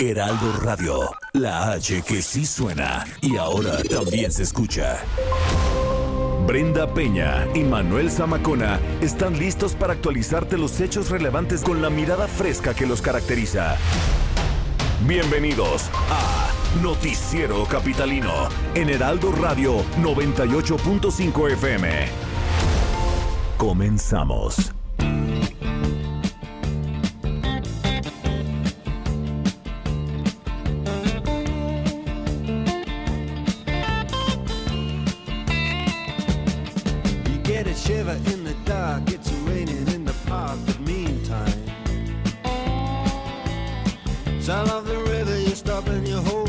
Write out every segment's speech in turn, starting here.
Heraldo Radio, la H que sí suena y ahora también se escucha. Brenda Peña y Manuel Zamacona están listos para actualizarte los hechos relevantes con la mirada fresca que los caracteriza. Bienvenidos a Noticiero Capitalino en Heraldo Radio 98.5 FM. Comenzamos. Shiver in the dark, it's raining in the park, but meantime. Sound of the river, you stop and you hold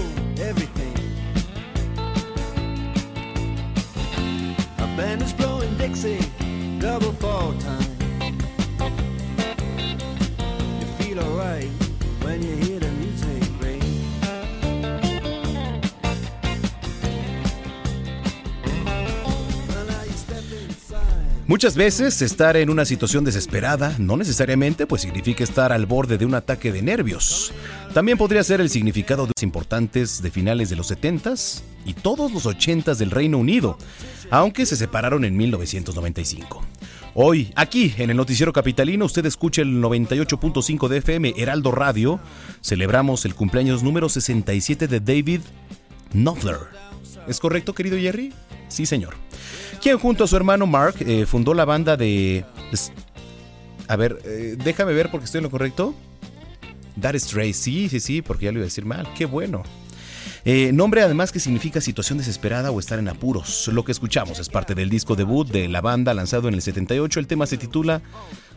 Muchas veces estar en una situación desesperada no necesariamente pues significa estar al borde de un ataque de nervios. También podría ser el significado de los importantes de finales de los 70s y todos los 80s del Reino Unido, aunque se separaron en 1995. Hoy, aquí en el Noticiero Capitalino, usted escucha el 98.5 de FM Heraldo Radio. Celebramos el cumpleaños número 67 de David Knopfler. ¿Es correcto, querido Jerry? Sí, señor. Quien junto a su hermano Mark eh, fundó la banda de... A ver, eh, déjame ver porque estoy en lo correcto. That Stray, sí, sí, sí, porque ya lo iba a decir mal. Qué bueno. Eh, nombre además que significa situación desesperada o estar en apuros. Lo que escuchamos es parte del disco debut de la banda lanzado en el 78. El tema se titula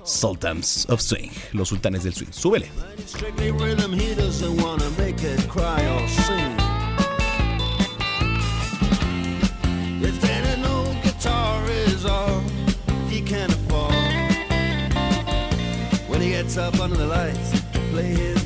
Sultans of Swing, los sultanes del swing. Súbele. He gets up under the lights to play his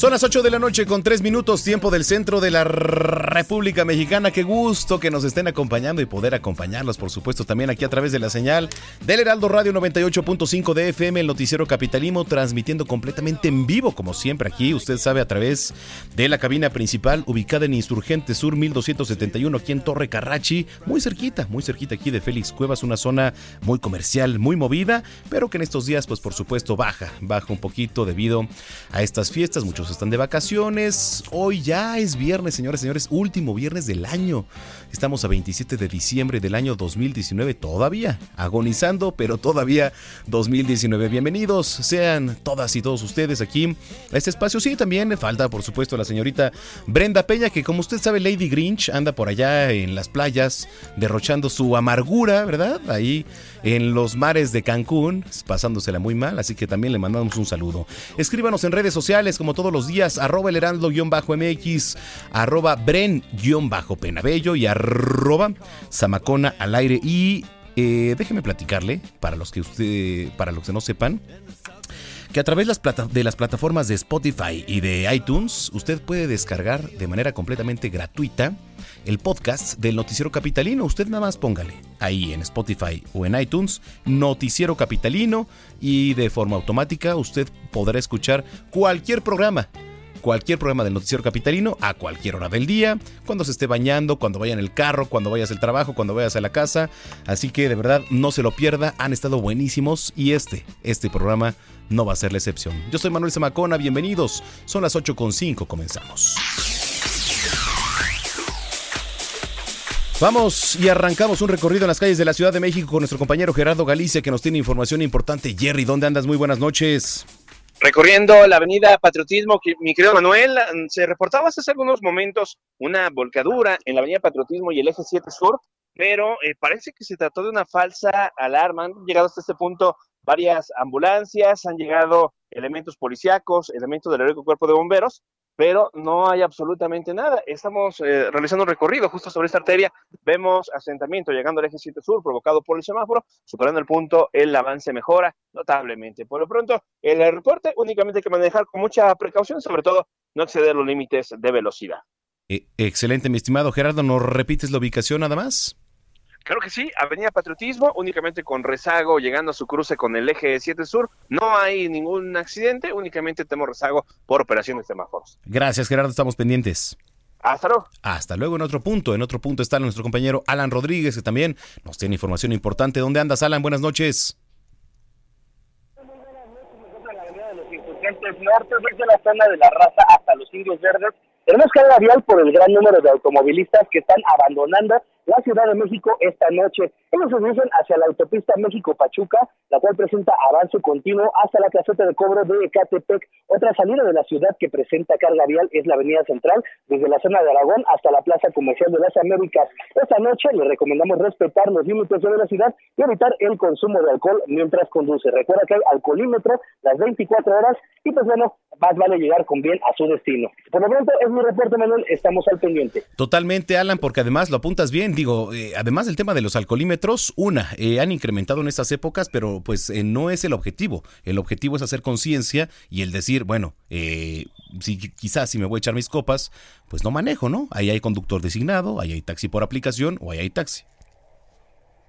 Son las 8 de la noche con 3 minutos, tiempo del centro de la República Mexicana. Qué gusto que nos estén acompañando y poder acompañarlos, por supuesto, también aquí a través de la señal del Heraldo Radio 98.5 de FM, el noticiero capitalimo, transmitiendo completamente en vivo, como siempre aquí, usted sabe, a través de la cabina principal ubicada en Insurgente Sur 1271, aquí en Torre Carrachi, muy cerquita, muy cerquita aquí de Félix Cuevas, una zona muy comercial, muy movida, pero que en estos días, pues por supuesto, baja, baja un poquito debido a estas fiestas. Muchos están de vacaciones. Hoy ya es viernes, señores, señores, último viernes del año. Estamos a 27 de diciembre del año 2019, todavía agonizando, pero todavía 2019. Bienvenidos sean todas y todos ustedes aquí a este espacio. Sí, también falta, por supuesto, la señorita Brenda Peña, que como usted sabe, Lady Grinch anda por allá en las playas derrochando su amargura, ¿verdad? Ahí en los mares de Cancún, pasándosela muy mal, así que también le mandamos un saludo. Escríbanos en redes sociales como todos los días, arroba el heraldo-mx, arroba bren-penabello y arroba zamacona al aire. Y eh, déjeme platicarle, para los que usted, para los que no sepan, que a través de las plataformas de Spotify y de iTunes, usted puede descargar de manera completamente gratuita el podcast del Noticiero Capitalino. Usted nada más póngale ahí en Spotify o en iTunes, Noticiero Capitalino, y de forma automática usted podrá escuchar cualquier programa. Cualquier programa del Noticiero Capitalino a cualquier hora del día, cuando se esté bañando, cuando vaya en el carro, cuando vayas al trabajo, cuando vayas a la casa. Así que de verdad no se lo pierda, han estado buenísimos y este, este programa no va a ser la excepción. Yo soy Manuel Zamacona, bienvenidos. Son las 8.5, comenzamos. Vamos y arrancamos un recorrido en las calles de la Ciudad de México con nuestro compañero Gerardo Galicia que nos tiene información importante. Jerry, ¿dónde andas? Muy buenas noches. Recorriendo la avenida Patriotismo, mi querido Manuel, se reportaba hace algunos momentos una volcadura en la avenida Patriotismo y el eje 7 Sur, pero eh, parece que se trató de una falsa alarma. Han llegado hasta este punto varias ambulancias, han llegado elementos policíacos, elementos del heroico cuerpo de bomberos, pero no hay absolutamente nada. Estamos eh, realizando un recorrido justo sobre esta arteria, vemos asentamiento llegando al eje 7 sur provocado por el semáforo, superando el punto, el avance mejora notablemente. Por lo pronto, el reporte únicamente hay que manejar con mucha precaución, sobre todo no exceder los límites de velocidad. Eh, excelente, mi estimado Gerardo. ¿Nos repites la ubicación nada más? Claro que sí, Avenida Patriotismo, únicamente con rezago llegando a su cruce con el eje 7 Sur. No hay ningún accidente, únicamente tenemos rezago por operaciones de semáforos. Gracias, Gerardo, estamos pendientes. Hasta luego. Hasta luego en otro punto. En otro punto está nuestro compañero Alan Rodríguez, que también nos tiene información importante. ¿Dónde andas, Alan? Buenas noches. norte, desde la zona de la raza hasta los indios verdes. Tenemos carga vial por el gran número de automovilistas que están abandonando la Ciudad de México esta noche. Ellos se dirigen hacia la autopista México-Pachuca, la cual presenta avance continuo hasta la caseta de cobro de Ecatepec. Otra salida de la ciudad que presenta carga vial es la avenida central, desde la zona de Aragón hasta la plaza comercial de las Américas. Esta noche le recomendamos respetar los límites de velocidad y evitar el consumo de alcohol mientras conduce. Recuerda que hay alcoholímetro las 24 horas y pues bueno, más vale llegar con bien a su destino. Por lo pronto es mi reporte, Manuel, estamos al pendiente. Totalmente, Alan, porque además lo apuntas bien, digo, eh, además del tema de los alcoholímetros, una, eh, han incrementado en estas épocas, pero pues eh, no es el objetivo. El objetivo es hacer conciencia y el decir, bueno, si quizás si me voy a echar mis copas, pues no manejo, ¿no? Ahí hay conductor designado, ahí hay taxi por aplicación o ahí hay taxi.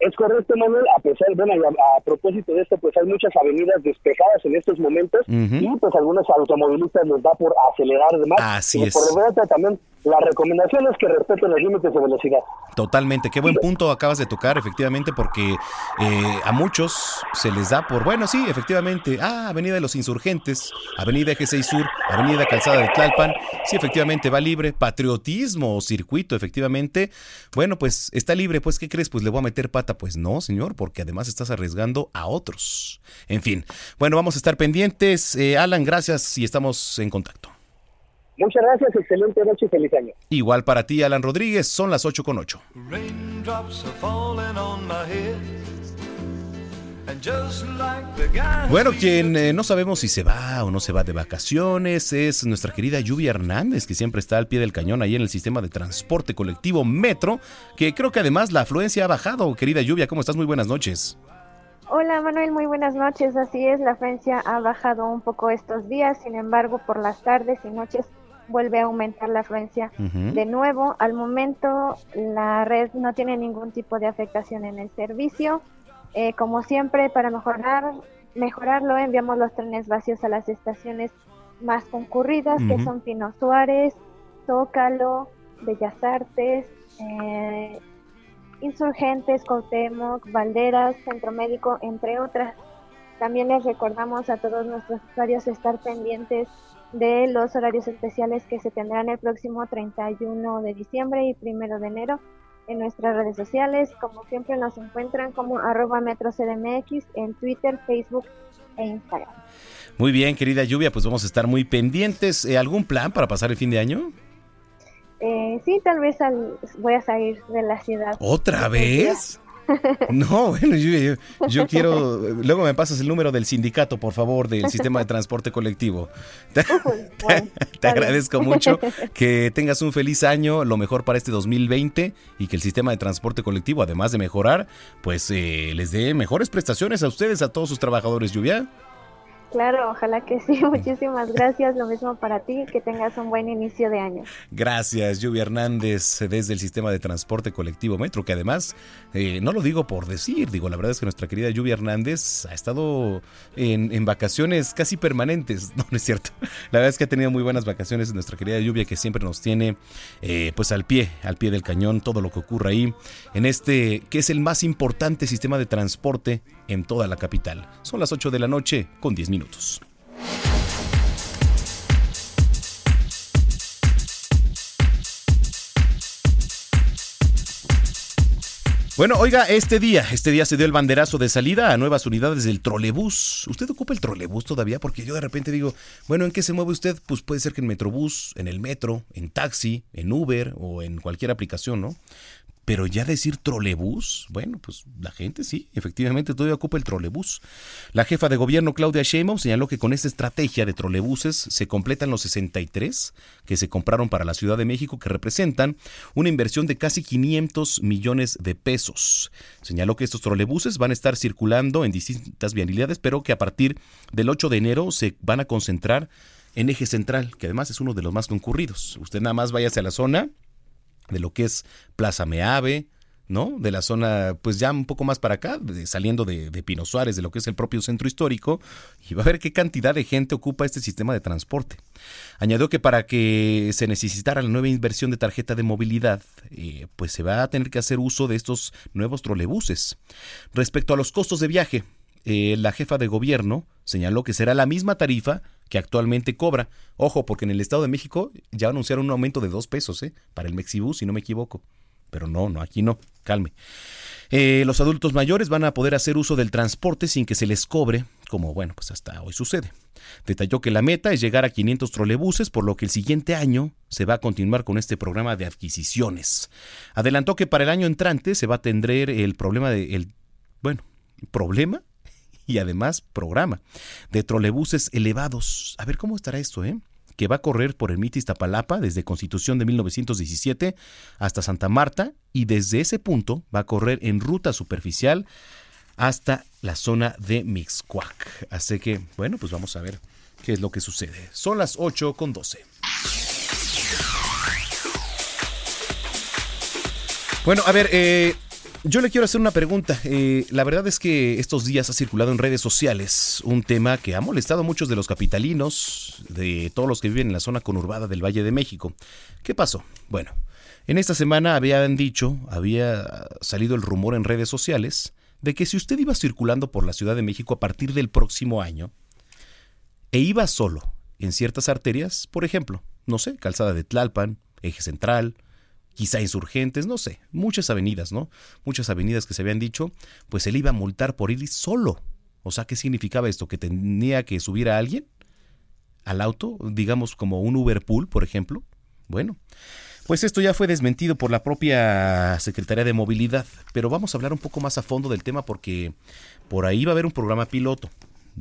Es correcto, Manuel, a pesar, bueno, a, a, propósito de esto, pues hay muchas avenidas despejadas en estos momentos y pues algunos automovilistas les da por acelerar demás. Así es. Por lo tanto, también la recomendación es que respeten los límites de velocidad. Totalmente, qué buen punto acabas de tocar, efectivamente, porque eh, a muchos se les da por, bueno, sí, efectivamente, ah, Avenida de los Insurgentes, Avenida Eje 6 Sur, Avenida Calzada de Tlalpan, sí, efectivamente, va libre, patriotismo o circuito, efectivamente, bueno, pues está libre, pues, ¿qué crees? Pues le voy a meter pata, pues no, señor, porque además estás arriesgando a otros. En fin, bueno, vamos a estar pendientes. Eh, Alan, gracias y estamos en contacto. Muchas gracias, excelente noche y feliz año. Igual para ti, Alan Rodríguez, son las 8 con 8. Bueno, quien eh, no sabemos si se va o no se va de vacaciones es nuestra querida Lluvia Hernández, que siempre está al pie del cañón ahí en el sistema de transporte colectivo Metro, que creo que además la afluencia ha bajado. Querida Lluvia, ¿cómo estás? Muy buenas noches. Hola Manuel, muy buenas noches. Así es, la afluencia ha bajado un poco estos días, sin embargo, por las tardes y noches vuelve a aumentar la afluencia de nuevo. Al momento la red no tiene ningún tipo de afectación en el servicio. Eh, como siempre, para mejorar, mejorarlo, enviamos los trenes vacíos a las estaciones más concurridas, que son Pino Suárez, Zócalo, Bellas Artes, eh, Insurgentes, Cuauhtémoc, Valderas, Centro Médico, entre otras. También les recordamos a todos nuestros usuarios estar pendientes de los horarios especiales que se tendrán el próximo 31 de diciembre y 1 de enero en nuestras redes sociales. Como siempre nos encuentran como arroba metrocdmx en Twitter, Facebook e Instagram. Muy bien, querida Lluvia, pues vamos a estar muy pendientes. Eh, ¿Algún plan para pasar el fin de año? Eh, sí, tal vez voy a salir de la ciudad. ¿Otra vez? No, bueno, yo, quiero. Luego me pasas el número del sindicato, por favor, del sistema de transporte colectivo. Te, agradezco mucho. Que tengas un feliz año, lo mejor para este 2020 y que el sistema de transporte colectivo, además de mejorar, pues eh, les dé mejores prestaciones a ustedes, a todos sus trabajadores. Lluvia. Claro, ojalá que sí. Muchísimas gracias. Lo mismo para ti. Que tengas un buen inicio de año. Gracias, Lluvia Hernández, desde el sistema de transporte colectivo Metro, que además, eh, no lo digo por decir, digo, la verdad es que nuestra querida Lluvia Hernández ha estado en, vacaciones casi permanentes. No, no es cierto. La verdad es que ha tenido muy buenas vacaciones nuestra querida Lluvia, que siempre nos tiene eh, pues al pie, al pie del cañón, todo lo que ocurre ahí, en este que es el más importante sistema de transporte en toda la capital. Son las 8 de la noche con 10 minutos. Bueno, oiga, este día, este día se dio el banderazo de salida a nuevas unidades del trolebús. ¿Usted ocupa el trolebús todavía? Porque yo de repente digo, bueno, ¿en qué se mueve usted? Pues puede ser que en Metrobús, en el metro, en taxi, en Uber o en cualquier aplicación, ¿no? Pero ya decir trolebús, bueno, pues la gente sí, efectivamente todavía ocupa el trolebús. La jefa de gobierno Claudia Sheinbaum señaló que con esta estrategia de trolebuses se completan los 63 que se compraron para la Ciudad de México que representan una inversión de casi 500 millones de pesos. Señaló que estos trolebuses van a estar circulando en distintas vialidades, pero que a partir del 8 de enero se van a concentrar en eje central, que además es uno de los más concurridos. Usted nada más váyase a la zona de lo que es Plaza Meave, ¿no? De la zona, pues ya un poco más para acá, saliendo de, Pino Suárez, de lo que es el propio centro histórico, y va a ver qué cantidad de gente ocupa este sistema de transporte. Añadió que para que se necesitara la nueva inversión de tarjeta de movilidad, eh, pues se va a tener que hacer uso de estos nuevos trolebuses. Respecto a los costos de viaje, eh, la jefa de gobierno señaló que será la misma tarifa que actualmente cobra. Ojo, porque en el Estado de México ya anunciaron un aumento de dos pesos ¿eh? para el Mexibus, si no me equivoco. Pero no, no, aquí no, calme. Eh, los adultos mayores van a poder hacer uso del transporte sin que se les cobre, como bueno, pues hasta hoy sucede. Detalló que la meta es llegar a 500 trolebuses, por lo que el siguiente año se va a continuar con este programa de adquisiciones. Adelantó que para el año entrante se va a atender el problema de el bueno, problema y además programa de trolebuses elevados. A ver cómo estará esto, ¿eh? que va a correr por el MIT Iztapalapa desde Constitución de 1917 hasta Santa Marta y desde ese punto va a correr en ruta superficial hasta la zona de Mixcuac. Así que, bueno, pues vamos a ver qué es lo que sucede. Son las 8 con 12. Bueno, a ver, eh, yo le quiero hacer una pregunta. Eh, la verdad es que estos días ha circulado en redes sociales un tema que ha molestado a muchos de los capitalinos, de todos los que viven en la zona conurbada del Valle de México. ¿Qué pasó? Bueno, en esta semana habían dicho, había salido el rumor en redes sociales de que si usted iba circulando por la Ciudad de México a partir del próximo año e iba solo en ciertas arterias, por ejemplo, no sé, calzada de Tlalpan, eje central, quizá insurgentes, no sé, muchas avenidas, ¿no? Muchas avenidas que se habían dicho, pues él iba a multar por ir solo. O sea, ¿qué significaba esto? ¿Que tenía que subir a alguien al auto? Digamos como un Uber Pool, por ejemplo. Bueno, pues esto ya fue desmentido por la propia Secretaría de Movilidad, pero vamos a hablar un poco más a fondo del tema porque por ahí va a haber un programa piloto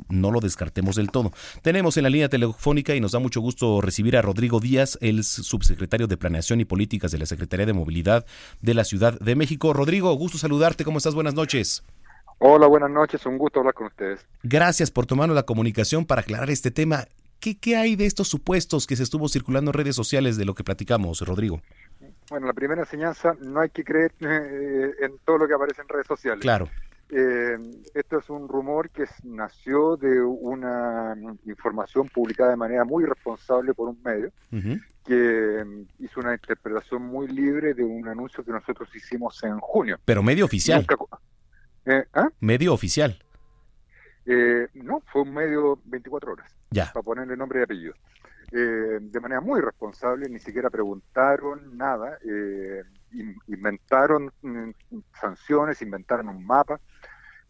no lo descartemos del todo. Tenemos en la línea telefónica y nos da mucho gusto recibir a Rodrigo Díaz, el subsecretario de Planeación y Políticas de la Secretaría de Movilidad de la Ciudad de México. Rodrigo, gusto saludarte, ¿cómo estás? Buenas noches. Hola, buenas noches, un gusto hablar con ustedes. Gracias por tomarnos la comunicación para aclarar este tema. ¿Qué, ¿Qué hay de estos supuestos que se estuvo circulando en redes sociales de lo que platicamos, Rodrigo? Bueno, la primera enseñanza, no hay que creer eh, en todo lo que aparece en redes sociales. Claro. Eh, esto es un rumor que nació de una información publicada de manera muy responsable por un medio, que mm, hizo una interpretación muy libre de un anuncio que nosotros hicimos en junio. Pero medio oficial. Eh, ¿ah? Medio oficial. Eh, no, fue un medio 24 horas. Ya. Para ponerle nombre y apellido. de manera muy responsable, ni siquiera preguntaron nada, inventaron mm, sanciones, inventaron un mapa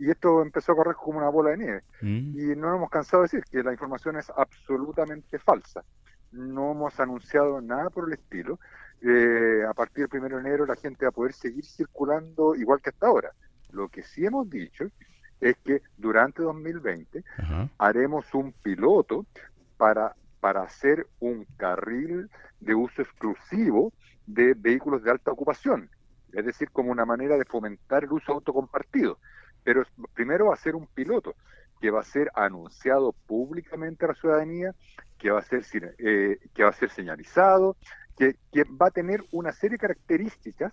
y esto empezó a correr como una bola de nieve. Mm. Y no hemos cansado de decir que la información es absolutamente falsa. No hemos anunciado nada por el estilo. Eh, a partir del 1 de enero la gente va a poder seguir circulando igual que hasta ahora. Lo que sí hemos dicho es que durante 2020 haremos un piloto para, para hacer un carril de uso exclusivo de vehículos de alta ocupación, es decir, como una manera de fomentar el uso autocompartido pero primero va a ser un piloto que va a ser anunciado públicamente a la ciudadanía, que va a ser, eh, que va a ser señalizado, que, va a tener una serie de características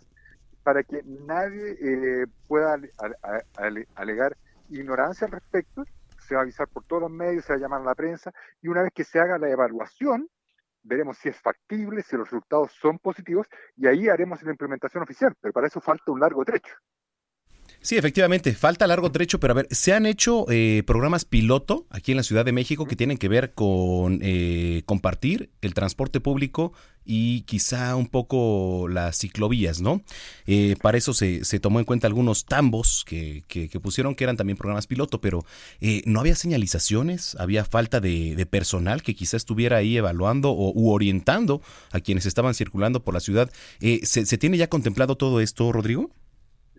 para que nadie eh, pueda alegar ignorancia al respecto, se va a avisar por todos los medios, se va a llamar a la prensa, y una vez que se haga la evaluación, veremos si es factible, si los resultados son positivos, y ahí haremos la implementación oficial, pero para eso falta un largo trecho. Sí, efectivamente, falta largo trecho, pero a ver, se han hecho eh, programas piloto aquí en la Ciudad de México que tienen que ver con eh, compartir el transporte público y quizá un poco las ciclovías, ¿no? Eh, para eso se, se, tomó en cuenta algunos tambos que, que, pusieron que eran también programas piloto, pero no había señalizaciones, había falta de, personal que quizá estuviera ahí evaluando o u orientando a quienes estaban circulando por la ciudad. ¿se, ¿Se tiene ya contemplado todo esto, Rodrigo?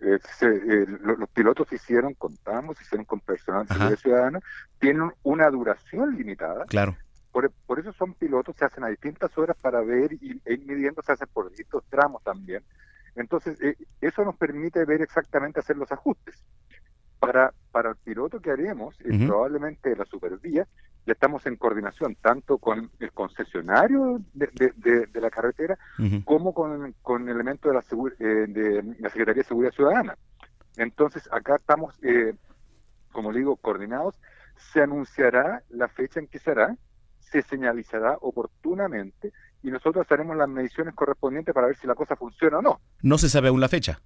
Eh, eh, los pilotos hicieron, contamos, hicieron con personal de ciudadana, tienen una duración limitada. Claro. Por, por, eso son pilotos, se hacen a distintas horas para ver y e ir midiendo, se hacen por distintos tramos también. Entonces, eh, eso nos permite ver exactamente hacer los ajustes. Para, para el piloto que haremos, probablemente la supervía, ya estamos en coordinación tanto con el concesionario de, la carretera como con, con elementos de la, eh, de la Secretaría de Seguridad Ciudadana. Entonces, acá estamos, eh, como digo, coordinados. Se anunciará la fecha en que será, se señalizará oportunamente y nosotros haremos las mediciones correspondientes para ver si la cosa funciona o no. No se sabe aún la fecha.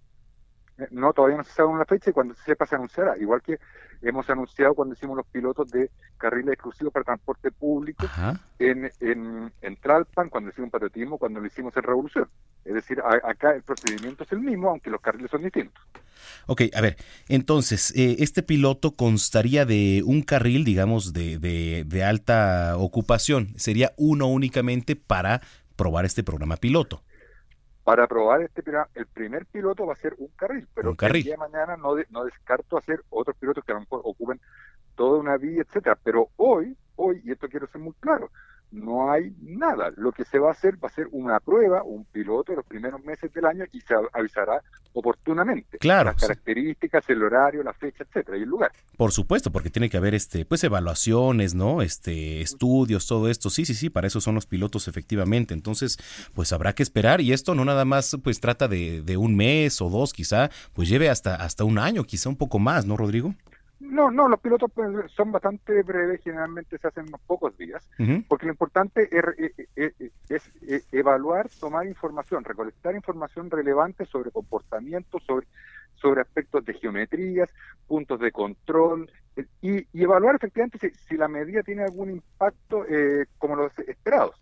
No, todavía no se sabe una fecha y cuando se sepa se anunciará. Igual que hemos anunciado cuando hicimos los pilotos de carriles exclusivos para transporte público en, en, en, Tralpan, cuando hicimos patriotismo, cuando lo hicimos en Revolución. Es decir, acá el procedimiento es el mismo, aunque los carriles son distintos. Ok, a ver, entonces, eh, este piloto constaría de un carril, digamos, de, de, de alta ocupación. Sería uno únicamente para probar este programa piloto para probar este el primer piloto va a ser un carril, pero el día de mañana no, no descarto hacer otros pilotos que a lo mejor ocupen toda una vía, etcétera. Pero hoy, hoy, y esto quiero ser muy claro, no hay nada. Lo que se va a hacer va a ser una prueba, un piloto los primeros meses del año y se avisará oportunamente. Claro. Las características, el horario, la fecha, etcétera, y el lugar. Por supuesto, porque tiene que haber este, pues evaluaciones, ¿no? Este, estudios, todo esto. Sí, sí, sí, para eso son los pilotos, efectivamente. Entonces, pues habrá que esperar. Y esto no nada más, pues trata de, de un mes o dos, quizá, pues lleve hasta, hasta un año, quizá un poco más, ¿no, Rodrigo? No, no, los pilotos pues, son bastante breves, generalmente se hacen unos pocos días, porque lo importante es, evaluar, tomar información, recolectar información relevante sobre comportamientos, sobre, sobre aspectos de geometrías, puntos de control, y, evaluar efectivamente si, la medida tiene algún impacto eh, como los esperados.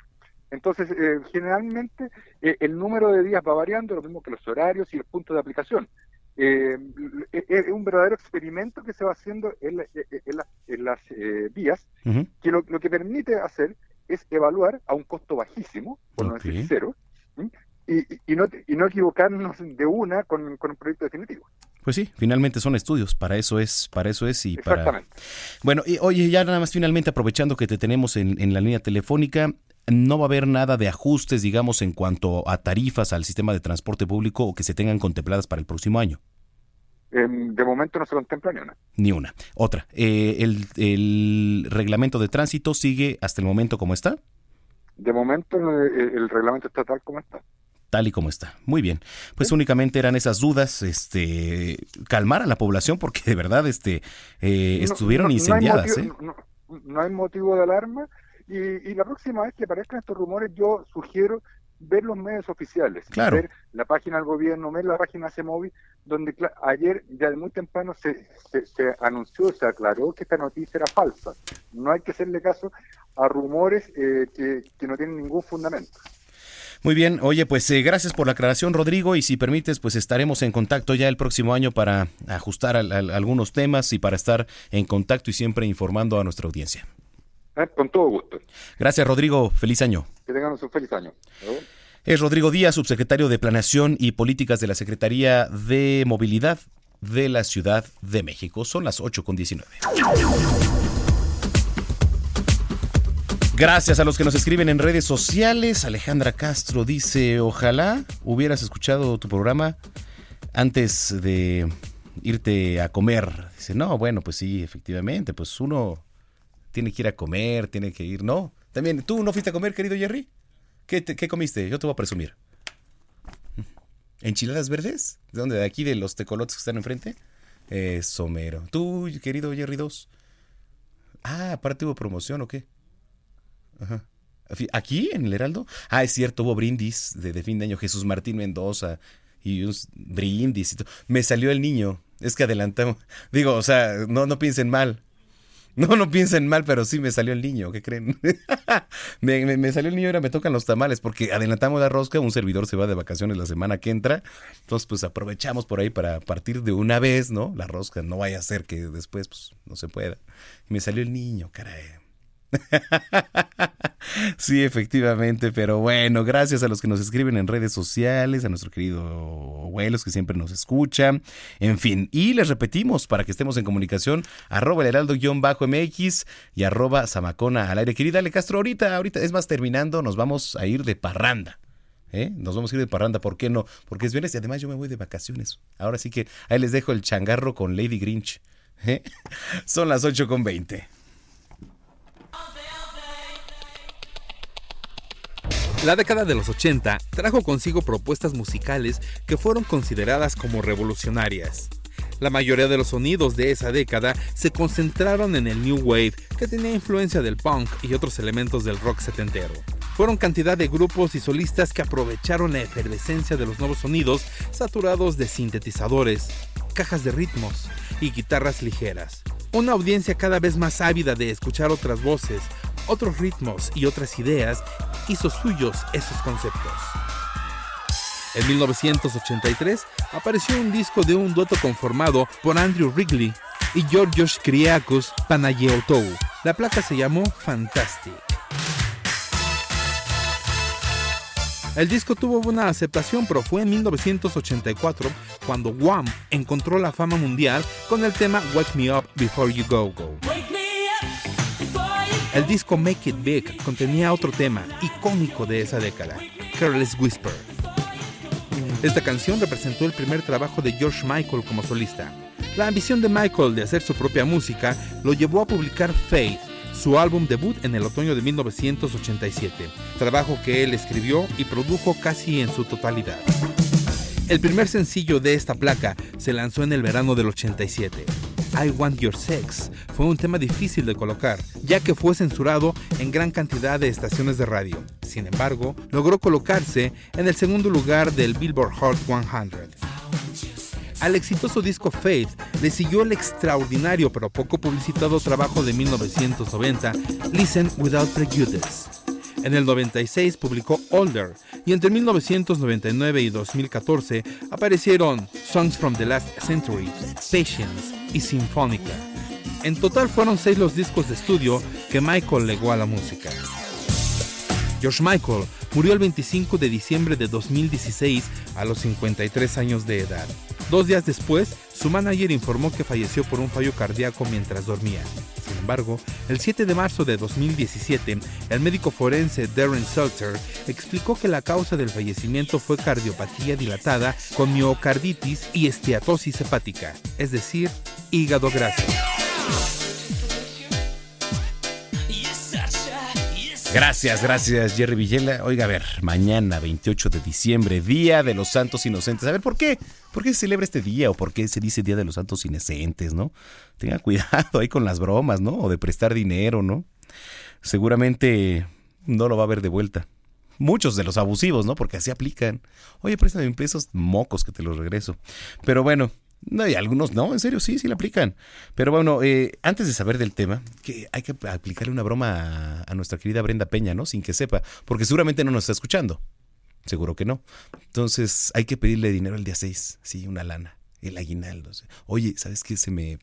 Entonces, eh, generalmente eh, el número de días va variando, lo mismo que los horarios y el punto de aplicación. Eh, es un verdadero experimento que se va haciendo en, las eh, vías, que lo, que permite hacer es evaluar a un costo bajísimo, por no decir cero, y, no, y no equivocarnos de una con, un proyecto definitivo. Pues sí, finalmente son estudios, para eso es, para eso es y para. Bueno, y oye, ya nada más finalmente aprovechando que te tenemos en, en la línea telefónica, no va a haber nada de ajustes, digamos, en cuanto a tarifas al sistema de transporte público o que se tengan contempladas para el próximo año. de momento no se contempla ni una. Ni una. Otra, eh, el, reglamento de tránsito sigue hasta el momento como está? De momento el, reglamento está tal como está tal y como está. Muy bien. Pues únicamente eran esas dudas, este, calmar a la población porque de verdad, este, eh, estuvieron incendiadas. ¿eh? no, hay motivo de alarma y, la próxima vez que aparezcan estos rumores, yo sugiero ver los medios oficiales, ver la página del gobierno, ver la página CEMOVI, donde ayer ya de muy temprano se, se, anunció, se aclaró que esta noticia era falsa. No hay que hacerle caso a rumores eh, que, que no tienen ningún fundamento. Muy bien, oye, pues eh, gracias por la aclaración, Rodrigo, y si permites, pues estaremos en contacto ya el próximo año para ajustar algunos temas y para estar en contacto y siempre informando a nuestra audiencia. Eh, con todo gusto. Gracias, Rodrigo. Feliz año. Que tengan un feliz año. Es Rodrigo Díaz, subsecretario de Planeación y Políticas de la Secretaría de Movilidad de la Ciudad de México. Son las 8 con 19. Gracias a los que nos escriben en redes sociales. Alejandra Castro dice, ojalá hubieras escuchado tu programa antes de irte a comer. Dice, no, bueno, pues sí, efectivamente, pues uno tiene que ir a comer, tiene que ir, ¿no? También, ¿tú no fuiste a comer, querido Jerry? ¿Qué, qué comiste? Yo te voy a presumir. ¿Enchiladas verdes? ¿De dónde? ¿De aquí de los tecolotes que están enfrente? Eh, somero. ¿Tú, querido Jerry 2? Ah, aparte hubo promoción o qué? Ajá. ¿Aquí, en el Heraldo? Ah, es cierto, hubo brindis de, fin de año. Jesús Martín Mendoza y un brindis. Y todo. Me salió el niño Es que adelantamos. Digo, o sea, no, no piensen mal. No, no piensen mal, pero sí me salió el niño, ¿qué creen? me, me, salió el niño ahora me tocan los tamales porque adelantamos la rosca, un servidor se va de vacaciones la semana que entra, entonces pues aprovechamos por ahí para partir de una vez, ¿no? La rosca, no vaya a ser que después pues no se pueda. Me salió el niño, caray. sí, efectivamente, pero bueno, gracias a los que nos escriben en redes sociales, a nuestro querido abuelos que siempre nos escuchan, en fin, y les repetimos para que estemos en comunicación, arroba el heraldo-mx y arroba zamacona al aire. Querida Ale Castro, ahorita, ahorita, es más, terminando, nos vamos a ir de parranda. ¿Eh? Nos vamos a ir de parranda, ¿por qué no? Porque es viernes y además yo me voy de vacaciones. Ahora sí que ahí les dejo el changarro con Lady Grinch. ¿eh? Son las 8 con 20. La década de los 80 trajo consigo propuestas musicales que fueron consideradas como revolucionarias. La mayoría de los sonidos de esa década se concentraron en el New Wave, que tenía influencia del punk y otros elementos del rock setentero. Fueron cantidad de grupos y solistas que aprovecharon la efervescencia de los nuevos sonidos saturados de sintetizadores, cajas de ritmos y guitarras ligeras. Una audiencia cada vez más ávida de escuchar otras voces, otros ritmos y otras ideas hizo suyos esos conceptos. En 1983 apareció un disco de un dueto conformado por Andrew Wrigley y Georgios Kriakos Panayeotou. La placa se llamó Fantastic. El disco tuvo buena aceptación, pero fue en 1984 cuando Wham encontró la fama mundial con el tema Wake Me Up Before You Go Go. El disco Make It Big contenía otro tema icónico de esa década, Careless Whisper. Esta canción representó el primer trabajo de George Michael como solista. La ambición de Michael de hacer su propia música lo llevó a publicar Faith, su álbum debut en el otoño de 1987, trabajo que él escribió y produjo casi en su totalidad. El primer sencillo de esta placa se lanzó en el verano del 87. I Want Your Sex fue un tema difícil de colocar, ya que fue censurado en gran cantidad de estaciones de radio. Sin embargo, logró colocarse en el segundo lugar del Billboard Hot 100. Al exitoso disco Faith le siguió el extraordinario pero poco publicitado trabajo de 1990, Listen Without Prejudice. En el 96 publicó Older y entre 1999 y 2014 aparecieron Songs from the Last Century, Patience y Sinfónica. En total fueron seis los discos de estudio que Michael legó a la música. George Michael murió el 25 de diciembre de 2016 a los 53 años de edad. Dos días después, su manager informó que falleció por un fallo cardíaco mientras dormía. Sin embargo, el 7 de marzo de 2017, el médico forense Darren Seltzer explicó que la causa del fallecimiento fue cardiopatía dilatada con miocarditis y esteatosis hepática, es decir, hígado graso. Gracias, gracias Jerry Villela. Oiga, a ver, mañana 28 de diciembre, Día de los Santos Inocentes. A ver, ¿por qué? ¿Por qué se celebra este día o por qué se dice Día de los Santos Inocentes, no? Tenga cuidado ahí con las bromas, ¿no? O de prestar dinero, ¿no? Seguramente no lo va a ver de vuelta. Muchos de los abusivos, ¿no? Porque así aplican. Oye, préstame pesos mocos que te los regreso. Pero bueno, no, y algunos no, en serio, sí, sí la aplican. Pero bueno, eh, antes de saber del tema, que hay que aplicarle una broma a, nuestra querida Brenda Peña, ¿no? Sin que sepa, porque seguramente no nos está escuchando. Seguro que no. Entonces hay que pedirle dinero el día 6, sí, una lana, el aguinaldo. Oye, ¿sabes qué? Se me...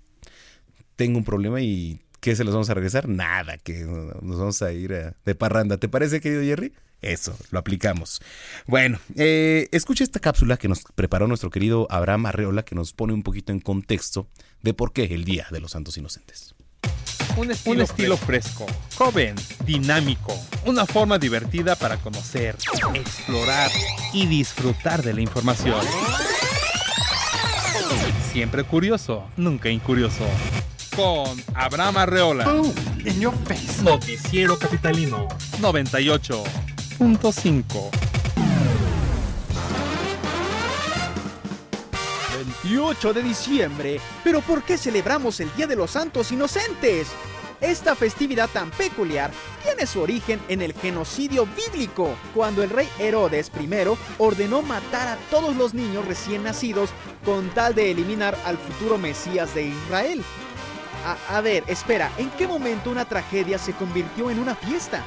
Tengo un problema y ¿qué se los vamos a regresar? Nada, que nos vamos a ir a, de parranda. ¿Te parece, querido Jerry? Eso, lo aplicamos. Bueno, eh, escucha esta cápsula que nos preparó nuestro querido Abraham Arreola, que nos pone un poquito en contexto de por qué el Día de los Santos Inocentes. Un estilo, un estilo fresco, fresco, joven, dinámico, una forma divertida para conocer, explorar y disfrutar de la información. Siempre curioso, nunca incurioso. Con Abraham Arreola. Boom, in your face. Noticiero Capitalino 98. 28 de diciembre. ¿Pero por qué celebramos el Día de los Santos Inocentes? Esta festividad tan peculiar tiene su origen en el genocidio bíblico, cuando el rey Herodes I ordenó matar a todos los niños recién nacidos con tal de eliminar al futuro Mesías de Israel. A, ver, espera, ¿en qué momento una tragedia se convirtió en una fiesta?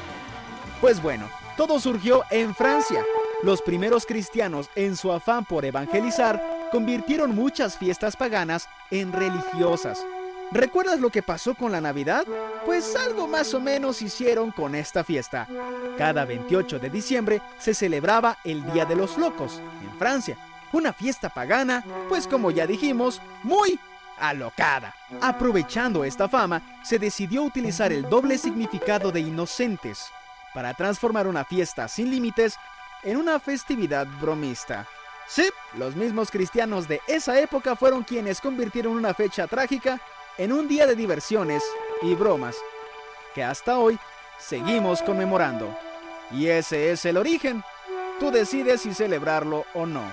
Pues bueno, todo surgió en Francia. Los primeros cristianos, en su afán por evangelizar, convirtieron muchas fiestas paganas en religiosas. ¿Recuerdas lo que pasó con la Navidad? Pues algo más o menos hicieron con esta fiesta. Cada 28 de diciembre se celebraba el Día de los Locos, en Francia. Una fiesta pagana, pues como ya dijimos, muy alocada. Aprovechando esta fama, se decidió utilizar el doble significado de inocentes para transformar una fiesta sin límites en una festividad bromista. Sí, los mismos cristianos de esa época fueron quienes convirtieron una fecha trágica en un día de diversiones y bromas que hasta hoy seguimos conmemorando. Y ese es el origen. Tú decides si celebrarlo o no.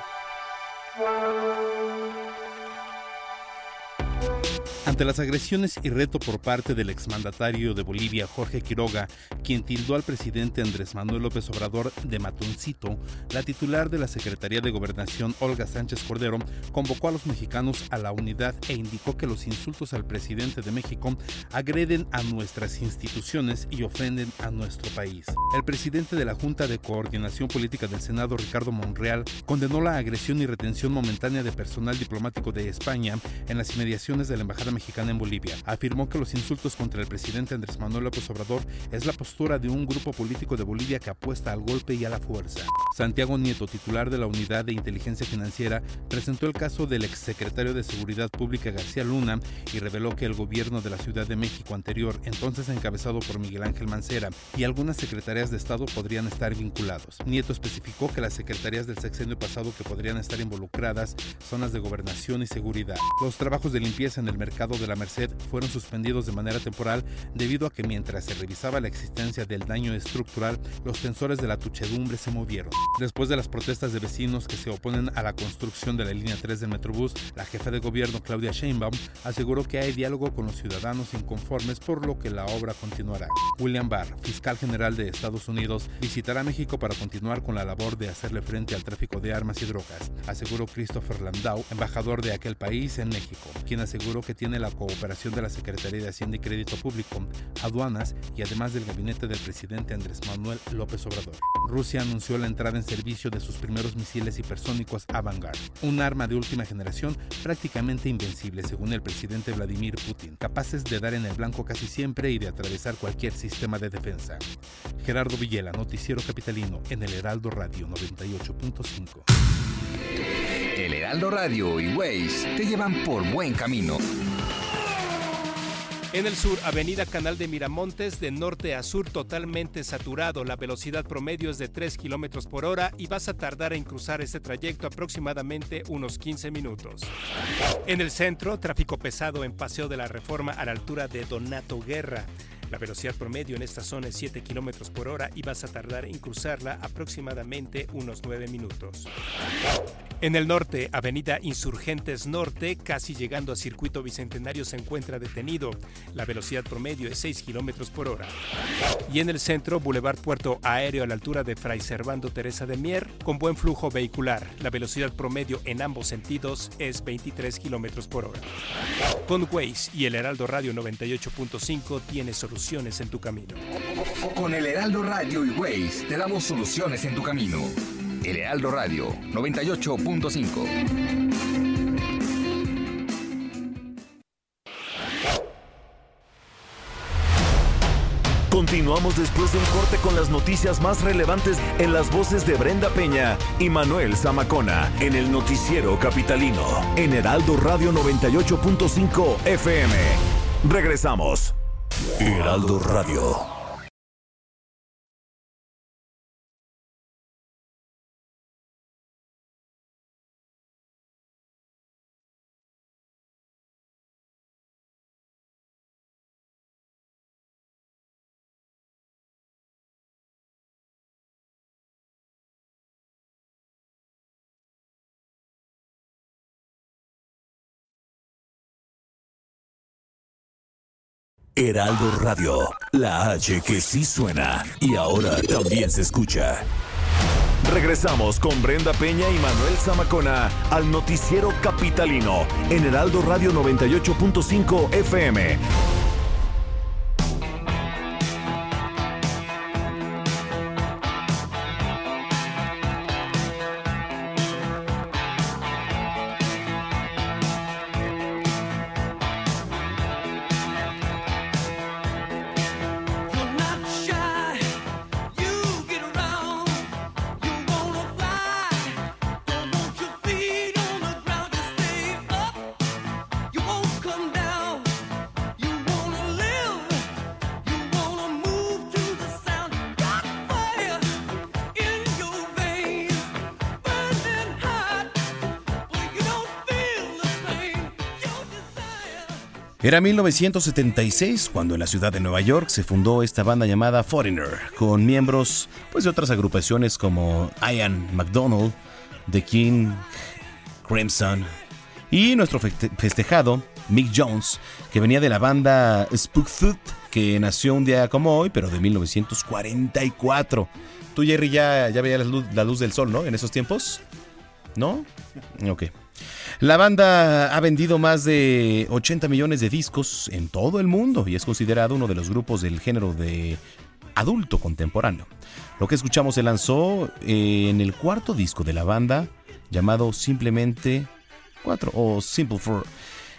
Ante las agresiones y reto por parte del exmandatario de Bolivia, Jorge Quiroga, quien tildó al presidente Andrés Manuel López Obrador de matoncito, la titular de la Secretaría de Gobernación, Olga Sánchez Cordero, convocó a los mexicanos a la unidad e indicó que los insultos al presidente de México agreden a nuestras instituciones y ofenden a nuestro país. El presidente de la Junta de Coordinación Política del Senado, Ricardo Monreal, condenó la agresión y retención momentánea de personal diplomático de España en las inmediaciones de la Embajada Mexicana en Bolivia. Afirmó que los insultos contra el presidente Andrés Manuel López Obrador es la postura de un grupo político de Bolivia que apuesta al golpe y a la fuerza. Santiago Nieto, titular de la Unidad de Inteligencia Financiera, presentó el caso del exsecretario de Seguridad Pública García Luna y reveló que el gobierno de la Ciudad de México anterior, entonces encabezado por Miguel Ángel Mancera, y algunas secretarías de Estado podrían estar vinculados. Nieto especificó que las secretarías del sexenio pasado que podrían estar involucradas son las de gobernación y seguridad. Los trabajos de limpieza en el mercado de la Merced fueron suspendidos de manera temporal debido a que mientras se revisaba la existencia del daño estructural, los tensores de la tuchedumbre se movieron. Después de las protestas de vecinos que se oponen a la construcción de la línea 3 del Metrobús, la jefa de gobierno Claudia Sheinbaum aseguró que hay diálogo con los ciudadanos inconformes por lo que la obra continuará. William Barr, fiscal general de Estados Unidos, visitará México para continuar con la labor de hacerle frente al tráfico de armas y drogas, aseguró Christopher Landau, embajador de aquel país en México, quien aseguró que tiene la cooperación de la Secretaría de Hacienda y Crédito Público, aduanas y además del gabinete del presidente Andrés Manuel López Obrador. Rusia anunció la entrada en servicio de sus primeros misiles hipersónicos Avangard, un arma de última generación prácticamente invencible según el presidente Vladimir Putin, capaces de dar en el blanco casi siempre y de atravesar cualquier sistema de defensa. Gerardo Villela, Noticiero Capitalino, en el Heraldo Radio 98.5. El Heraldo Radio y Waze te llevan por buen camino. En el sur, Avenida Canal de Miramontes, de norte a sur totalmente saturado. La velocidad promedio es de 3 kilómetros por hora y vas a tardar en cruzar este trayecto aproximadamente unos 15 minutos. En el centro, tráfico pesado en Paseo de la Reforma a la altura de Donato Guerra. La velocidad promedio en esta zona es 7 kilómetros por hora y vas a tardar en cruzarla aproximadamente unos 9 minutos. En el norte, Avenida Insurgentes Norte, casi llegando a Circuito Bicentenario, se encuentra detenido. La velocidad promedio es 6 kilómetros por hora. Y en el centro, Boulevard Puerto Aéreo a la altura de Fray Servando Teresa de Mier, con buen flujo vehicular. La velocidad promedio en ambos sentidos es 23 kilómetros por hora. Con Waze y el Heraldo Radio 98.5 tiene soluciones en tu camino. Con el Heraldo Radio y Waze te damos soluciones en tu camino. El Heraldo Radio 98.5. Continuamos después de un corte con las noticias más relevantes en las voces de Brenda Peña y Manuel Zamacona en el noticiero capitalino en Heraldo Radio 98.5 FM. Regresamos. Heraldo Radio. Heraldo Radio, la H que sí suena y ahora también se escucha. Regresamos con Brenda Peña y Manuel Zamacona al noticiero capitalino en Heraldo Radio 98.5 FM. Era 1976 cuando en la ciudad de Nueva York se fundó esta banda llamada Foreigner, con miembros pues, de otras agrupaciones como Ian McDonald, The King, Crimson y nuestro festejado Mick Jones, que venía de la banda Spook que nació un día como hoy, pero de 1944. Tú, Jerry, ya, ya veías la luz, la luz del sol, ¿no? En esos tiempos. ¿No? Ok. La banda ha vendido más de 80 millones de discos en todo el mundo y es considerado uno de los grupos del género de adulto contemporáneo. Lo que escuchamos se lanzó en el cuarto disco de la banda llamado simplemente 4 o Simple for.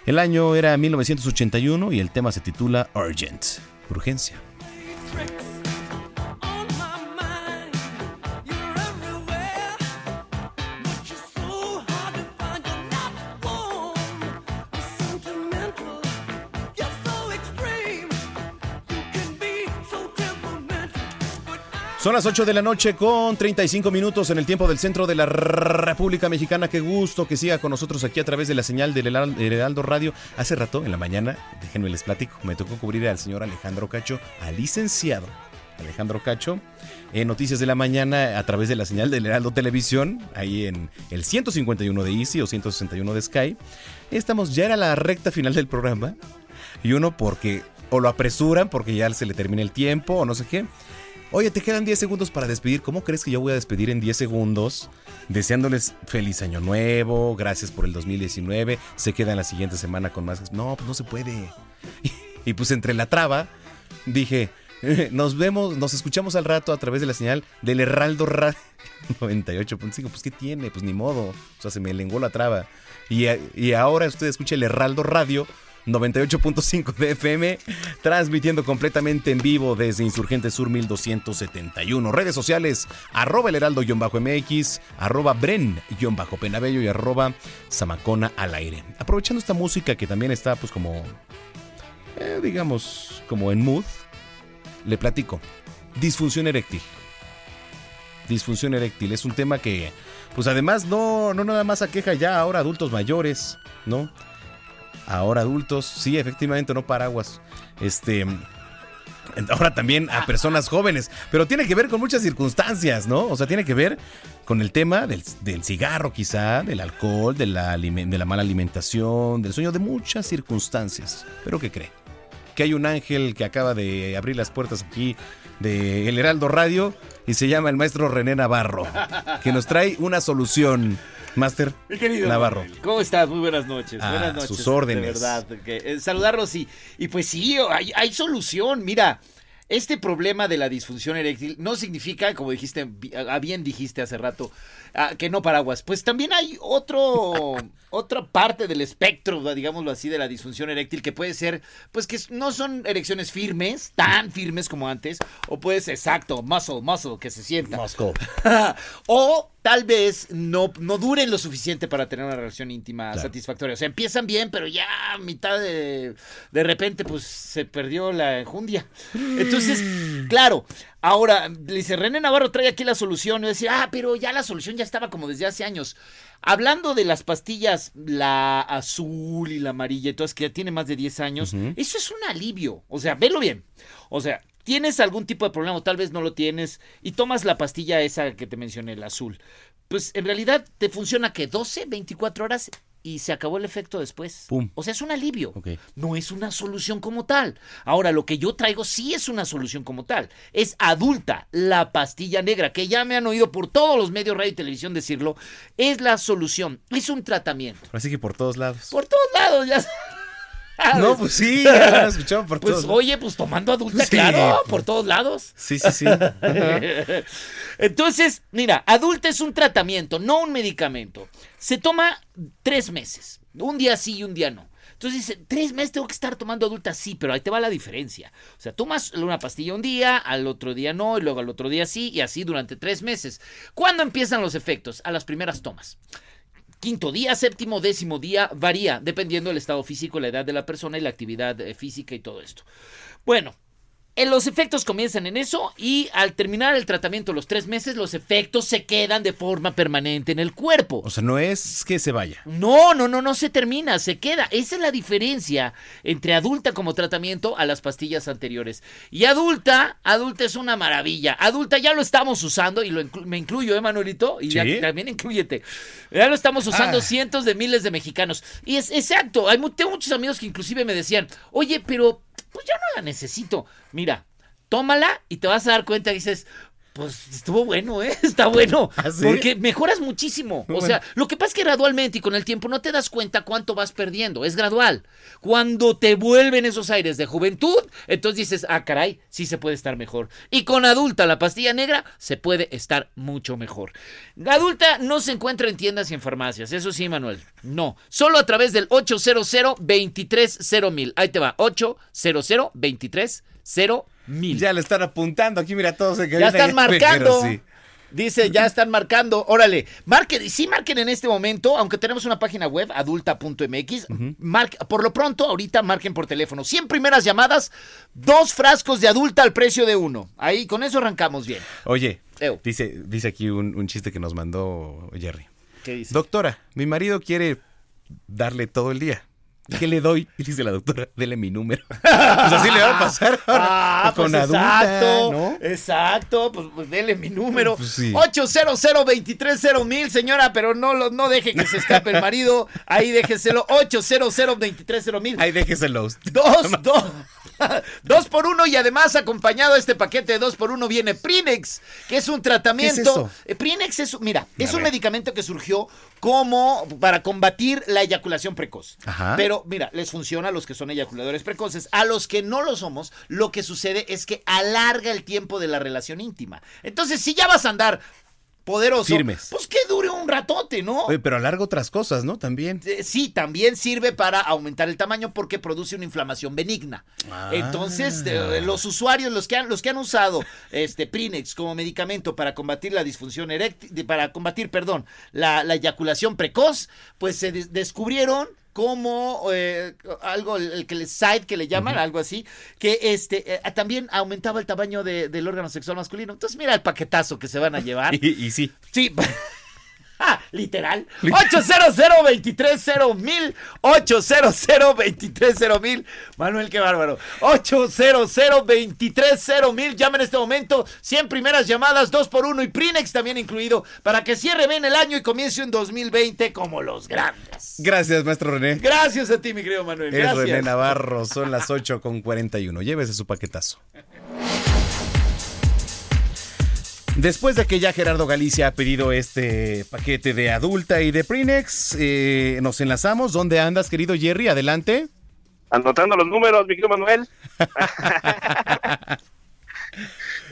El año era 1981 y el tema se titula Urgent, urgencia. Son las 8 de la noche con 35 minutos en el tiempo del centro de la República Mexicana. Qué gusto que siga con nosotros aquí a través de la señal del Heraldo Radio. Hace rato, en la mañana, déjenme les platico, me tocó cubrir al señor Alejandro Cacho, al licenciado Alejandro Cacho, en Noticias de la Mañana a través de la señal del Heraldo Televisión, ahí en el 151 de Easy o 161 de Sky. Estamos, ya era la recta final del programa y uno porque o lo apresuran porque ya se le termina el tiempo o no sé qué Oye, te quedan 10 segundos para despedir. ¿Cómo crees que yo voy a despedir en 10 segundos? Deseándoles feliz año nuevo, gracias por el 2019. Se quedan la siguiente semana con más. No, pues no se puede. Y, pues entre la traba, dije, nos vemos, nos escuchamos al rato a través de la señal del Heraldo Radio 98.5. Pues ¿qué tiene? Pues ni modo. O sea, se me lenguó la traba. Y, y ahora usted escucha el Heraldo Radio 98.5 de FM, transmitiendo completamente en vivo desde Insurgente Sur 1271. Redes sociales, arroba el heraldo-mx, arroba bren-penabello y arroba zamacona al aire. Aprovechando esta música que también está pues como, eh, digamos, como en mood, le platico. Disfunción eréctil. Disfunción eréctil es un tema que, pues además no, no nada más aqueja ya ahora adultos mayores, ¿no? Ahora adultos, sí, efectivamente, no paraguas. Este. Ahora también a personas jóvenes, pero tiene que ver con muchas circunstancias, ¿no? O sea, tiene que ver con el tema del, cigarro quizá, del alcohol, de la, de la mala alimentación, del sueño, de muchas circunstancias. ¿Pero qué cree? Que hay un ángel que acaba de abrir las puertas aquí de El Heraldo Radio y se llama el maestro René Navarro, que nos trae una solución Master Mi querido Navarro. ¿Cómo estás? Muy buenas noches. A buenas noches. sus órdenes. De verdad. Que, eh, saludarlos y, y pues sí, hay, hay solución. Mira, este problema de la disfunción eréctil no significa, como dijiste, a bien dijiste hace rato, ah, que no paraguas. Pues también hay otro, otra parte del espectro, digámoslo así, de la disfunción eréctil que puede ser, pues que no son erecciones firmes, tan firmes como antes, o puede ser exacto, muscle, muscle, que se sienta. Muscle. o tal vez no, no duren lo suficiente para tener una relación íntima satisfactoria. O sea, empiezan bien, pero ya a mitad de, de repente, pues se perdió la enjundia. Entonces, claro, ahora, dice René Navarro trae aquí la solución. Y decir, ah, pero ya la solución ya estaba como desde hace años. Hablando de las pastillas, la azul y la amarilla, entonces que ya tiene más de 10 años, eso es un alivio. O sea, velo bien. O sea, tienes algún tipo de problema o tal vez no lo tienes y tomas la pastilla esa que te mencioné, el azul. Pues en realidad te funciona que 12, 24 horas y se acabó el efecto después. Pum. O sea, es un alivio. No es una solución como tal. Ahora, lo que yo traigo sí es una solución como tal. Es adulta, la pastilla negra, que ya me han oído por todos los medios radio y televisión decirlo. Es la solución. Es un tratamiento. Así que por todos lados. Por todos lados, ya No, pues sí, ya lo han escuchado por Pues todos lados. oye, pues tomando adulta, Sí, claro, pues. por todos lados. Sí, sí, sí. Entonces, mira, adulta es un tratamiento, no un medicamento. Se toma tres meses, un día sí y un día no. Entonces dice, tres meses tengo que estar tomando adulta, sí, pero ahí te va la diferencia. O sea, tomas una pastilla un día, al otro día no, y luego al otro día sí, y así durante tres meses. ¿Cuándo empiezan los efectos? A las primeras tomas. Quinto día, séptimo, décimo día, varía, dependiendo del estado físico, la edad de la persona y la actividad eh, física y todo esto. Bueno, en los efectos comienzan en eso y al terminar el tratamiento los tres meses, los efectos se quedan de forma permanente en el cuerpo. O sea, no es que se vaya. No, no, no, no se termina, se queda. Esa es la diferencia entre adulta como tratamiento a las pastillas anteriores. Y adulta, adulta es una maravilla. Adulta ya lo estamos usando y lo inclu- me incluyo, ¿eh, Manuelito? Y ya- también incluyete. Ya lo estamos usando Ah. cientos de miles de mexicanos. Y es exacto, hay tengo muchos amigos que inclusive me decían, oye, pero pues ya no la necesito. Mira, tómala y te vas a dar cuenta y dices, pues estuvo bueno, ¿eh? Está bueno. ¿Ah, sí? Porque mejoras muchísimo. O Bueno. sea, lo que pasa es que gradualmente y con el tiempo no te das cuenta cuánto vas perdiendo. Es gradual. Cuando te vuelven esos aires de juventud, entonces dices, ah, caray, sí se puede estar mejor. Y con adulta, la pastilla negra, se puede estar mucho mejor. La adulta no se encuentra en tiendas y en farmacias. Eso sí, Manuel. No. Solo a través del 800 230 mil. Ahí te va. 800 230 mil. Ya le están apuntando aquí, mira, todos en Ya están marcando. sí. Dice, ya están marcando. Órale, marquen, sí marquen en este momento, aunque tenemos una página web, adulta.mx. por lo pronto, ahorita marquen por teléfono. 100 primeras llamadas, dos frascos de adulta al precio de uno. Ahí, con eso arrancamos bien. Oye, Ew. dice, dice aquí un, un chiste que nos mandó Jerry. ¿Qué dice? Doctora, mi marido quiere darle todo el día. ¿Qué le doy? Y dice la doctora, dele mi número. Pues así le va a pasar Ah, con pues exacto, ¿no? exacto, pues, pues dele mi número. Pues sí. 800 230 mil, señora, pero no, lo- no deje que se escape el marido. Ahí déjeselo, 800 230 mil. Ahí déjeselos. Dos, dos. Dos por uno y además acompañado a este paquete de dos por uno viene Prinex, que es un tratamiento. ¿Qué es? Eh, Prinex es, mira, es un medicamento que surgió como para combatir la eyaculación precoz. Ajá. Pero mira, les funciona a los que son eyaculadores precoces. A los que no lo somos, lo que sucede es que alarga el tiempo de la relación íntima. Entonces, si ya vas a andar poderoso, Firmes. pues que dure un ratote, ¿no? Oye, pero alarga otras cosas, ¿no? También. Eh, Sí, también sirve para aumentar el tamaño porque produce una inflamación benigna. Ah. Entonces, eh, los usuarios, los que han, los que han usado este Prinex como medicamento para combatir la disfunción eréctil, para combatir, perdón, la, la eyaculación precoz, pues se des- descubrieron como eh, algo, el, el que le side que le llaman, algo así, que este eh, también aumentaba el tamaño de- del órgano sexual masculino. Entonces, mira el paquetazo que se van a llevar. Y, y sí. Sí. Ah, literal. 800 230 mil 800 230 mil Manuel, qué bárbaro. 800 230 mil Llama en este momento. 100 primeras llamadas, 2 por 1 y Prinex también incluido. Para que cierre bien el año y comience un 2020 como los grandes. Gracias, maestro René. Gracias a ti, mi querido Manuel. Es Gracias. René Navarro, son las 8 con 41. Llévese su paquetazo. Después de que ya Gerardo Galicia ha pedido este paquete de adulta y de Prinex, eh, nos enlazamos. ¿Dónde andas, querido Jerry? Adelante. Anotando los números, mi querido Manuel.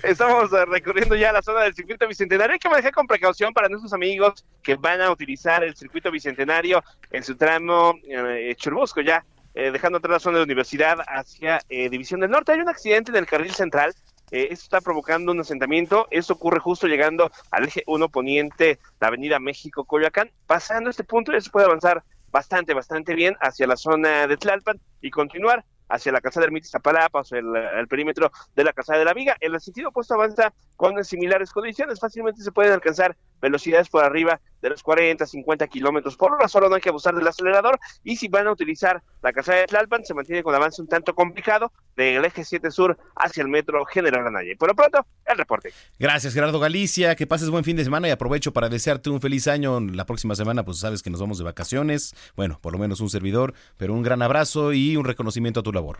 Estamos eh, recorriendo ya la zona del circuito bicentenario. Hay que manejar con precaución para nuestros amigos que van a utilizar el circuito bicentenario en su tramo eh, Churubusco ya, eh, dejando atrás la zona de universidad hacia eh, División del Norte. Hay un accidente en el carril central. Eh, esto está provocando un asentamiento. Esto ocurre justo llegando al eje 1 poniente, la avenida México Coyoacán. Pasando este punto ya se puede avanzar bastante, bastante bien hacia la zona de Tlalpan y continuar hacia la Casa de Ermita Iztapalapa, hacia el, perímetro de la Casa de la Viga. El sentido opuesto avanza con similares condiciones. Fácilmente se pueden alcanzar velocidades por arriba de los 40, 50 kilómetros por hora, solo no hay que abusar del acelerador y si van a utilizar la calzada de Tlalpan se mantiene con avance un tanto complicado del eje 7 sur hacia el metro General Anaya. Por lo pronto, el reporte. Gracias Gerardo Galicia, que pases buen fin de semana y aprovecho para desearte un feliz año. La próxima semana pues sabes que nos vamos de vacaciones, bueno, por lo menos un servidor, pero un gran abrazo y un reconocimiento a tu labor.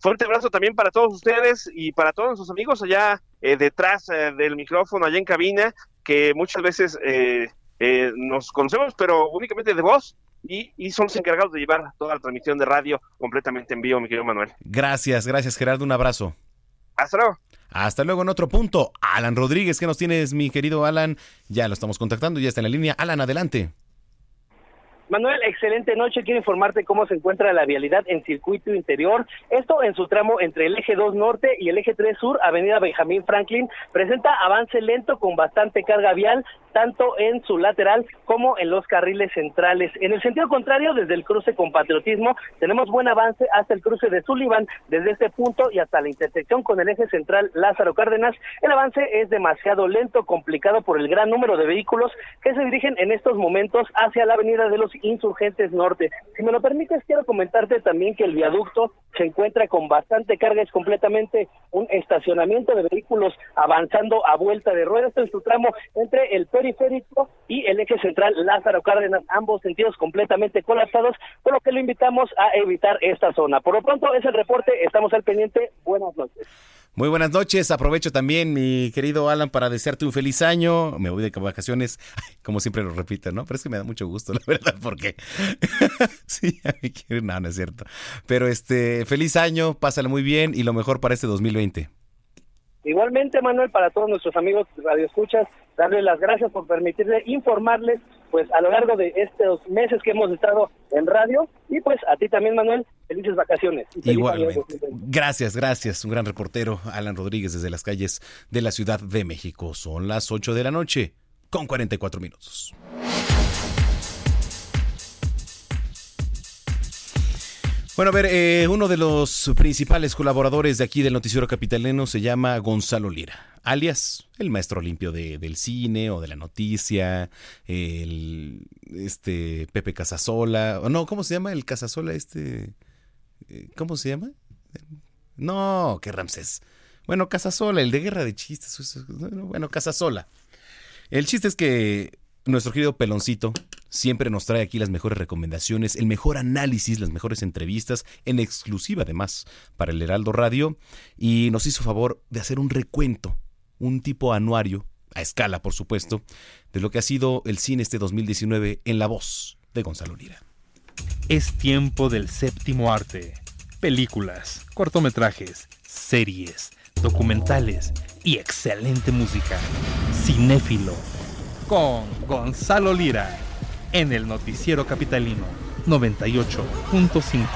Fuerte abrazo también para todos ustedes y para todos nuestros amigos allá eh, detrás eh, del micrófono, allá en cabina, que muchas veces eh, nos conocemos, pero únicamente de voz. Y, y, son los encargados de llevar toda la transmisión de radio completamente en vivo, mi querido Manuel. Gracias, gracias Gerardo, un abrazo. Hasta luego. Hasta luego en otro punto. Alan Rodríguez, ¿qué nos tienes, mi querido Alan? Ya lo estamos contactando, ya está en la línea. Alan, adelante. Manuel, excelente noche. Quiero informarte cómo se encuentra la vialidad en circuito interior. Esto en su tramo entre el eje 2 norte y el eje 3 sur, avenida Benjamín Franklin, presenta avance lento con bastante carga vial, tanto en su lateral como en los carriles centrales. En el sentido contrario, desde el cruce con Patriotismo, tenemos buen avance hasta el cruce de Sullivan, desde este punto y hasta la intersección con el eje central Lázaro Cárdenas. El avance es demasiado lento, complicado por el gran número de vehículos que se dirigen en estos momentos hacia la avenida de los Insurgentes Norte. Si me lo permites, quiero comentarte también que el viaducto se encuentra con bastante carga, es completamente un estacionamiento de vehículos avanzando a vuelta de ruedas en su tramo entre el periférico y el eje central Lázaro Cárdenas, ambos sentidos completamente colapsados, por lo que lo invitamos a evitar esta zona. Por lo pronto es el reporte, estamos al pendiente, buenas noches. Muy buenas noches. Aprovecho también, mi querido Alan, para desearte un feliz año. Me voy de vacaciones, como siempre lo repito, ¿no? Pero es que me da mucho gusto, la verdad, porque sí, a mí quiero, no, no es cierto. Pero este, feliz año, pásale muy bien y lo mejor para este 2020. Igualmente, Manuel, para todos nuestros amigos Radio Escuchas, darles las gracias por permitirle informarles pues a lo largo de estos meses que hemos estado en radio y pues a ti también Manuel, felices vacaciones. Igualmente. Gracias, gracias. Un gran reportero, Alan Rodríguez desde las calles de la Ciudad de México. Son las 8 de la noche con 44 minutos. Bueno, a ver, eh, uno de los principales colaboradores de aquí del Noticiero Capitalino se llama Gonzalo Lira, alias el maestro limpio de, del cine o de la noticia, el este Pepe Casasola, no, ¿cómo se llama el Casasola este? Eh, ¿Cómo se llama? No, que Ramsés. Bueno, Casasola, el de Guerra de Chistes. Bueno, Casasola. El chiste es que nuestro querido Peloncito siempre nos trae aquí las mejores recomendaciones, el mejor análisis, las mejores entrevistas, en exclusiva además para el Heraldo Radio, y nos hizo favor de hacer un recuento, un tipo anuario, a escala por supuesto, de lo que ha sido el cine este 2019 en la voz de Gonzalo Lira. Es tiempo del séptimo arte. Películas, cortometrajes, series, documentales y excelente música. Cinéfilo con Gonzalo Lira en el noticiero capitalino 98.5.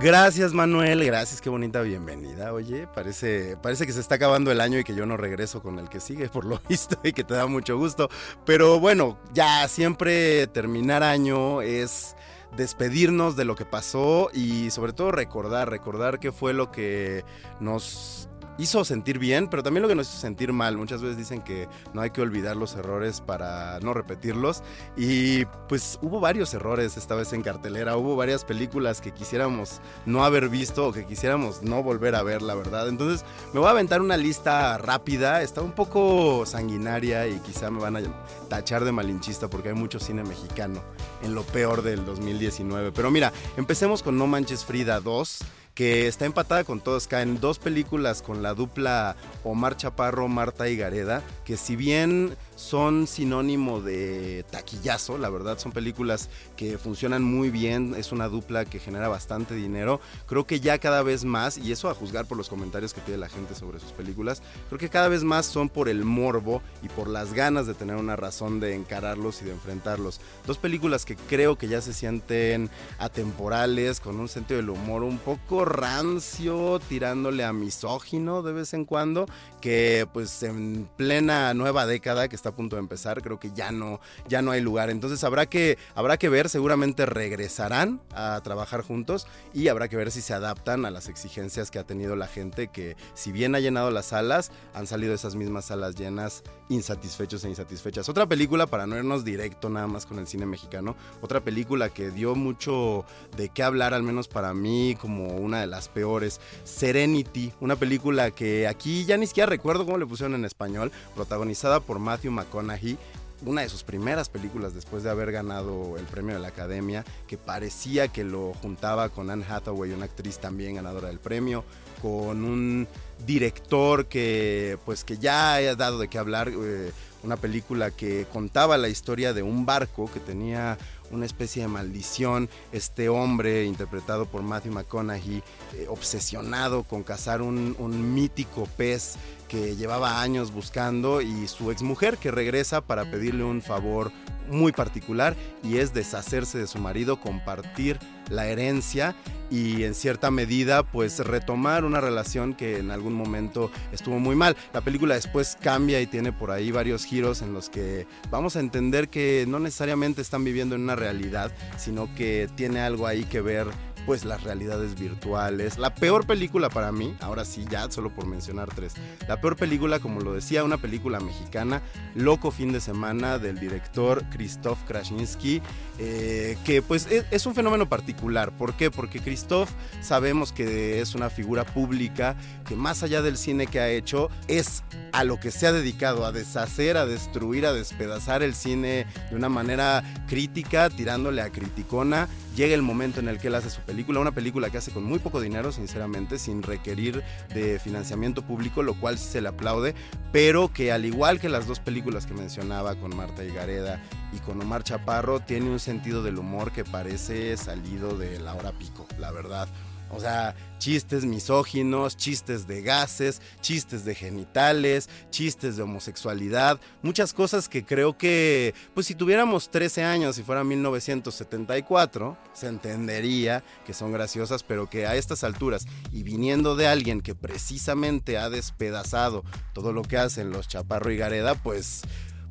Gracias Manuel, gracias, qué bonita bienvenida. Oye, parece, parece que se está acabando el año y que yo no regreso con el que sigue, por lo visto, y que te da mucho gusto. Pero bueno, ya siempre terminar año es despedirnos de lo que pasó y sobre todo recordar, recordar qué fue lo que nos hizo sentir bien, pero también lo que nos hizo sentir mal. Muchas veces dicen que no hay que olvidar los errores para no repetirlos. Y pues hubo varios errores esta vez en cartelera. Hubo varias películas que quisiéramos no haber visto o que quisiéramos no volver a ver, la verdad. Entonces me voy a aventar una lista rápida. Está un poco sanguinaria y quizá me van a tachar de malinchista porque hay mucho cine mexicano en lo peor del 2019. Pero mira, empecemos con No Manches Frida 2 que está empatada con todos. Caen dos películas con la dupla Omar Chaparro, Marta y Gareda, que si bien son sinónimo de taquillazo, la verdad son películas que funcionan muy bien, es una dupla que genera bastante dinero, creo que ya cada vez más, y eso a juzgar por los comentarios que tiene la gente sobre sus películas, creo que cada vez más son por el morbo y por las ganas de tener una razón de encararlos y de enfrentarlos. Dos películas que creo que ya se sienten atemporales, con un sentido del humor un poco rancio, tirándole a misógino de vez en cuando, que pues en plena nueva década que está está a punto de empezar, creo que ya no, ya no hay lugar. Entonces habrá que, habrá que ver, seguramente regresarán a trabajar juntos y habrá que ver si se adaptan a las exigencias que ha tenido la gente, que si bien ha llenado las salas, han salido esas mismas salas llenas insatisfechos e insatisfechas. Otra película, para no irnos directo nada más con el cine mexicano, otra película que dio mucho de qué hablar, al menos para mí, como una de las peores, Serenity, una película que aquí ya ni siquiera recuerdo cómo le pusieron en español, protagonizada por Matthew McConaughey, una de sus primeras películas después de haber ganado el premio de la Academia, que parecía que lo juntaba con Anne Hathaway, una actriz también ganadora del premio, con un director que pues que ya ha dado de qué hablar, eh, una película que contaba la historia de un barco que tenía una especie de maldición, este hombre interpretado por Matthew McConaughey, eh, obsesionado con cazar un, un mítico pez que llevaba años buscando y su exmujer que regresa para pedirle un favor muy particular y es deshacerse de su marido, compartir la herencia y en cierta medida pues retomar una relación que en algún momento estuvo muy mal. La película después cambia y tiene por ahí varios giros en los que vamos a entender que no necesariamente están viviendo en una realidad, sino que tiene algo ahí que ver pues las realidades virtuales. La peor película para mí, ahora sí ya, solo por mencionar tres, la peor película, como lo decía, una película mexicana, Loco Fin de Semana, del director Krzysztof Krasinski, eh, que pues es, es, un fenómeno particular. ¿Por qué? Porque Krzysztof sabemos que es una figura pública que más allá del cine que ha hecho, es a lo que se ha dedicado, a deshacer, a destruir, a despedazar el cine de una manera crítica, tirándole a criticona. Llega el momento en el que él hace su película, una película que hace con muy poco dinero, sinceramente, sin requerir de financiamiento público, lo cual se le aplaude, pero que al igual que las dos películas que mencionaba con Marta Higareda y con Omar Chaparro, tiene un sentido del humor que parece salido de la hora pico, la verdad. O sea, chistes misóginos, chistes de gases, chistes de genitales, chistes de homosexualidad, muchas cosas que creo que, pues si tuviéramos 13 años y fuera 1974, se entendería que son graciosas, pero que a estas alturas y viniendo de alguien que precisamente ha despedazado todo lo que hacen los Chaparro y Gareda, pues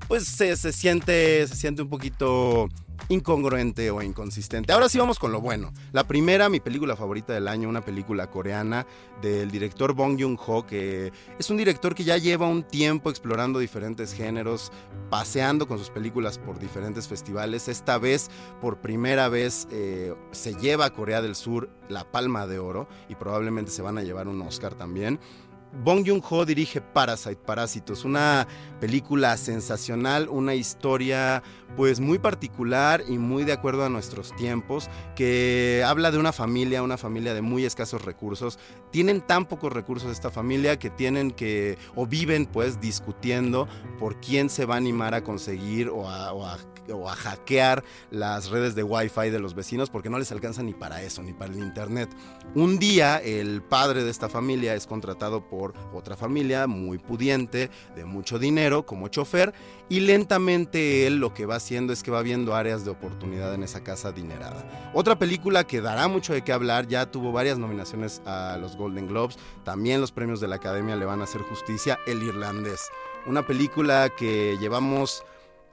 pues se, se, siente, se siente un poquito incongruente o inconsistente. Ahora sí vamos con lo bueno. La primera, mi película favorita del año, una película coreana del director Bong Joon-ho, que es un director que ya lleva un tiempo explorando diferentes géneros, paseando con sus películas por diferentes festivales. Esta vez, por primera vez, eh, se lleva a Corea del Sur la Palma de Oro y probablemente se van a llevar un Oscar también. Bong Joon-ho dirige Parasite, Parásitos, una película sensacional, una historia pues muy particular y muy de acuerdo a nuestros tiempos, que habla de una familia, una familia de muy escasos recursos. Tienen tan pocos recursos esta familia que tienen que, o viven pues discutiendo por quién se va a animar a conseguir o a, hackear las redes de Wi-Fi de los vecinos porque no les alcanza ni para eso, ni para el Internet. Un día el padre de esta familia es contratado por otra familia muy pudiente, de mucho dinero, como chofer, y lentamente él lo que va haciendo es que va viendo áreas de oportunidad en esa casa adinerada. Otra película que dará mucho de qué hablar, ya tuvo varias nominaciones a los Golden Globes, también los premios de la Academia le van a hacer justicia, El Irlandés. Una película que llevamos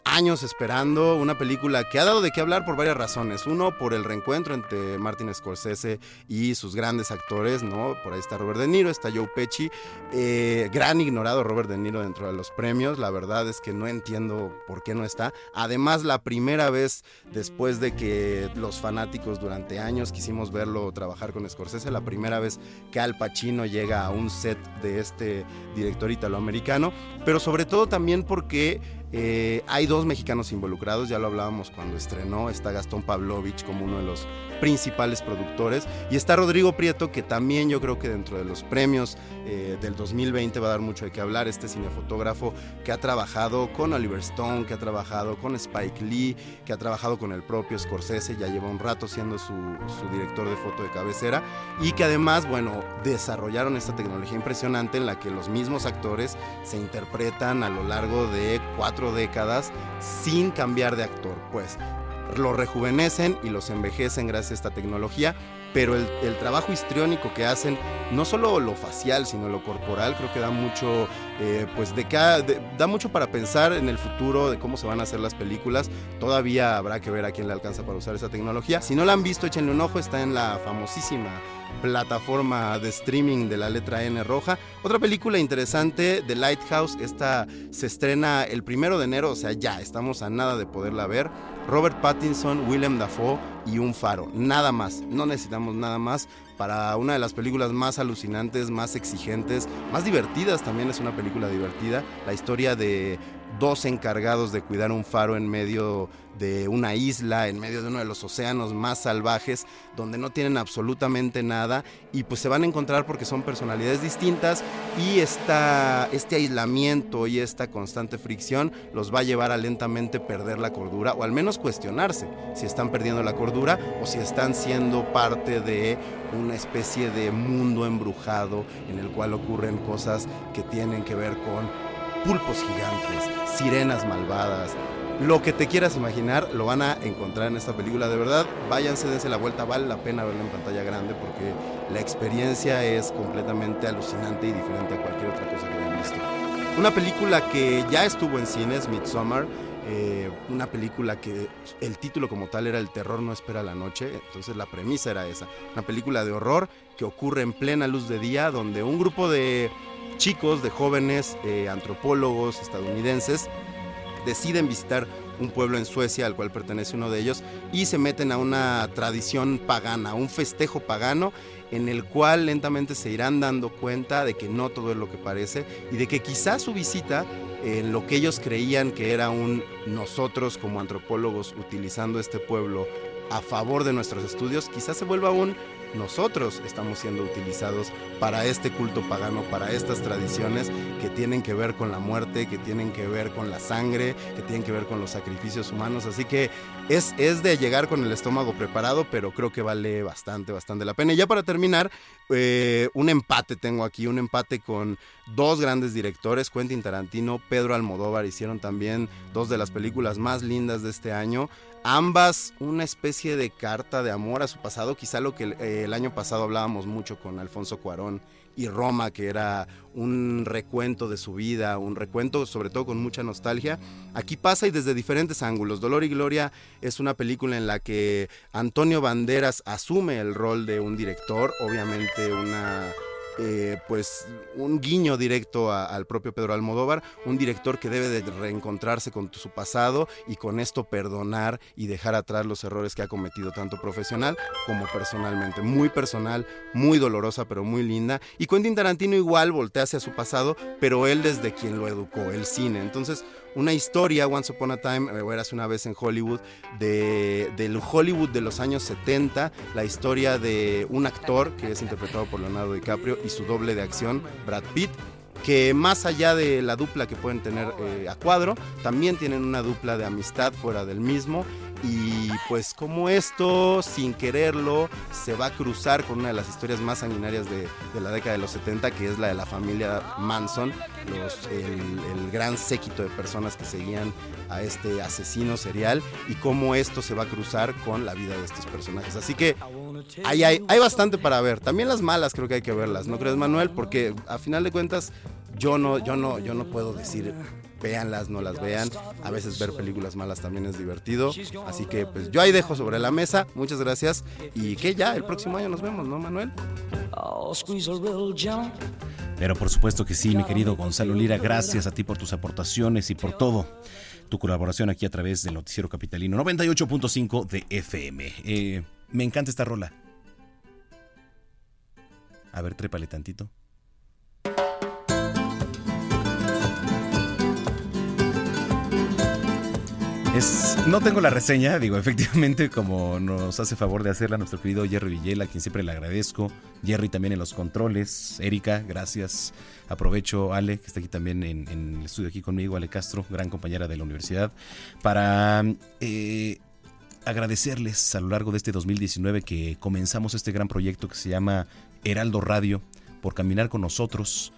años esperando una película que ha dado de qué hablar por varias razones. Uno, por el reencuentro entre Martin Scorsese y sus grandes actores, ¿no? Por ahí está Robert De Niro, está Joe Pesci. Eh, gran ignorado Robert De Niro dentro de los premios. La verdad es que no entiendo por qué no está. Además, la primera vez después de que los fanáticos durante años quisimos verlo trabajar con Scorsese, la primera vez que Al Pacino llega a un set de este director italoamericano. Pero sobre todo también porque eh, hay dos mexicanos involucrados, ya lo hablábamos cuando estrenó, está Gastón Pavlovich como uno de los principales productores y está Rodrigo Prieto que también yo creo que dentro de los premios eh, del 2020 va a dar mucho de qué hablar, este cinefotógrafo que ha trabajado con Oliver Stone, que ha trabajado con Spike Lee, que ha trabajado con el propio Scorsese, ya lleva un rato siendo su, su director de foto de cabecera y que además, bueno, desarrollaron esta tecnología impresionante en la que los mismos actores se interpretan a lo largo de cuatro décadas sin cambiar de actor, pues los rejuvenecen y los envejecen gracias a esta tecnología, pero el, trabajo histriónico que hacen, no solo lo facial, sino lo corporal, creo que da mucho, eh, pues de, cada, da mucho para pensar en el futuro de cómo se van a hacer las películas. Todavía habrá que ver a quién le alcanza para usar esa tecnología. Si no la han visto, échenle un ojo, está en la famosísima plataforma de streaming de la letra N roja. Otra película interesante, The Lighthouse, esta se estrena el primero de enero, o sea, ya estamos a nada de poderla ver. Robert Pattinson, Willem Dafoe y un faro, nada más, no necesitamos nada más para una de las películas más alucinantes, más exigentes, más divertidas, también es una película divertida, la historia de dos encargados de cuidar un faro en medio de una isla, en medio de uno de los océanos más salvajes, donde no tienen absolutamente nada y pues se van a encontrar porque son personalidades distintas y esta, este aislamiento y esta constante fricción los va a llevar a lentamente perder la cordura o al menos cuestionarse si están perdiendo la cordura o si están siendo parte de una especie de mundo embrujado en el cual ocurren cosas que tienen que ver con pulpos gigantes, sirenas malvadas. Lo que te quieras imaginar lo van a encontrar en esta película. De verdad, váyanse, dense la vuelta. Vale la pena verla en pantalla grande porque la experiencia es completamente alucinante y diferente a cualquier otra cosa que hayan visto. Una película que ya estuvo en cines, Midsommar. eh, una película que el título como tal era El terror no espera la noche, entonces la premisa era esa. Una película de horror que ocurre en plena luz de día, donde un grupo de chicos, de jóvenes eh, antropólogos estadounidenses, deciden visitar un pueblo en Suecia al cual pertenece uno de ellos y se meten a una tradición pagana, un festejo pagano en el cual lentamente se irán dando cuenta de que no todo es lo que parece y de que quizás su visita en lo que ellos creían que era un nosotros como antropólogos utilizando este pueblo a favor de nuestros estudios, quizás se vuelva un nosotros estamos siendo utilizados para este culto pagano, para estas tradiciones que tienen que ver con la muerte, que tienen que ver con la sangre, que tienen que ver con los sacrificios humanos. Así que es, es de llegar con el estómago preparado, pero creo que vale bastante, bastante la pena. Y ya para terminar, eh, un empate tengo aquí, un empate con dos grandes directores, Quentin Tarantino, Pedro Almodóvar, hicieron también dos de las películas más lindas de este año. Ambas una especie de carta de amor a su pasado, quizá lo que el, eh, el año pasado hablábamos mucho con Alfonso Cuarón y Roma, que era un recuento de su vida, un recuento sobre todo con mucha nostalgia. Aquí pasa y desde diferentes ángulos. Dolor y Gloria es una película en la que Antonio Banderas asume el rol de un director, obviamente una eh, pues un guiño directo al propio Pedro Almodóvar, un director que debe de reencontrarse con su pasado y con esto perdonar y dejar atrás los errores que ha cometido tanto profesional como personalmente. Muy personal, muy dolorosa, pero muy linda. Y Quentin Tarantino igual voltea hacia su pasado, pero él desde quien lo educó, el cine. Entonces, una historia, Once Upon a Time, eh, o eras una vez en Hollywood, de, del Hollywood de los años 70, la historia de un actor que es interpretado por Leonardo DiCaprio y su doble de acción, Brad Pitt que más allá de la dupla que pueden tener eh, a cuadro, también tienen una dupla de amistad fuera del mismo y pues como esto, sin quererlo, se va a cruzar con una de las historias más sanguinarias de, la década de los 70, que es la de la familia Manson, el, el gran séquito de personas que seguían a este asesino serial y cómo esto se va a cruzar con la vida de estos personajes. Así que hay, hay, hay bastante para ver. También las malas creo que hay que verlas, ¿no crees Manuel? Porque a final de cuentas yo no, yo no, yo no puedo decir véanlas, no las vean. A veces ver películas malas también es divertido. Así que pues yo ahí dejo sobre la mesa. Muchas gracias. Y que ya el próximo año nos vemos, ¿no, Manuel? Pero por supuesto que sí, mi querido Gonzalo Lira, gracias a ti por tus aportaciones y por todo. Tu colaboración aquí a través del Noticiero Capitalino 98.5 de FM. Eh, me encanta esta rola. A ver, trépale tantito. Es, no tengo la reseña, digo, efectivamente, como nos hace favor de hacerla nuestro querido Jerry Villela, quien siempre le agradezco. Jerry también en los controles. Erika, gracias. Aprovecho, Ale, que está aquí también en, en el estudio aquí conmigo, Ale Castro, gran compañera de la universidad, para eh, agradecerles a lo largo de este 2019 que comenzamos este gran proyecto que se llama Heraldo Radio, por caminar con nosotros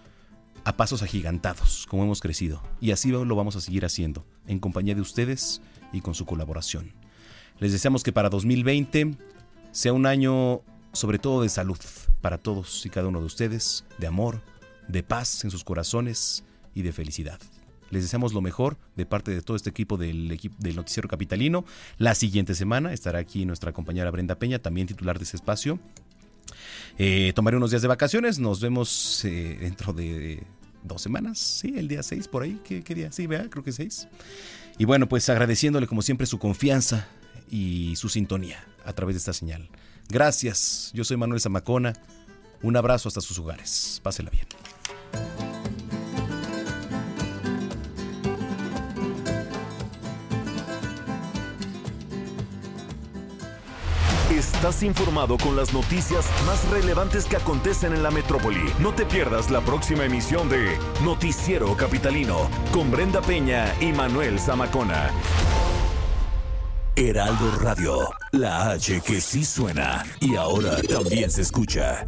a pasos agigantados, como hemos crecido. Y así lo vamos a seguir haciendo, en compañía de ustedes y con su colaboración. Les deseamos que para 2020 sea un año sobre todo de salud para todos y cada uno de ustedes, de amor, de paz en sus corazones y de felicidad. Les deseamos lo mejor de parte de todo este equipo del, del Noticiero Capitalino. La siguiente semana estará aquí nuestra compañera Brenda Peña, también titular de ese espacio. Eh, tomaré unos días de vacaciones, nos vemos eh, dentro de dos semanas, sí, el día 6 por ahí, ¿qué, día? Sí, vea, creo que 6. Y bueno, pues agradeciéndole como siempre su confianza y su sintonía a través de esta señal. Gracias, yo soy Manuel Zamacona, un abrazo hasta sus hogares, pásela bien. Estás informado con las noticias más relevantes que acontecen en la metrópoli. No te pierdas la próxima emisión de Noticiero Capitalino con Brenda Peña y Manuel Zamacona. Heraldo Radio, la H que sí suena y ahora también se escucha.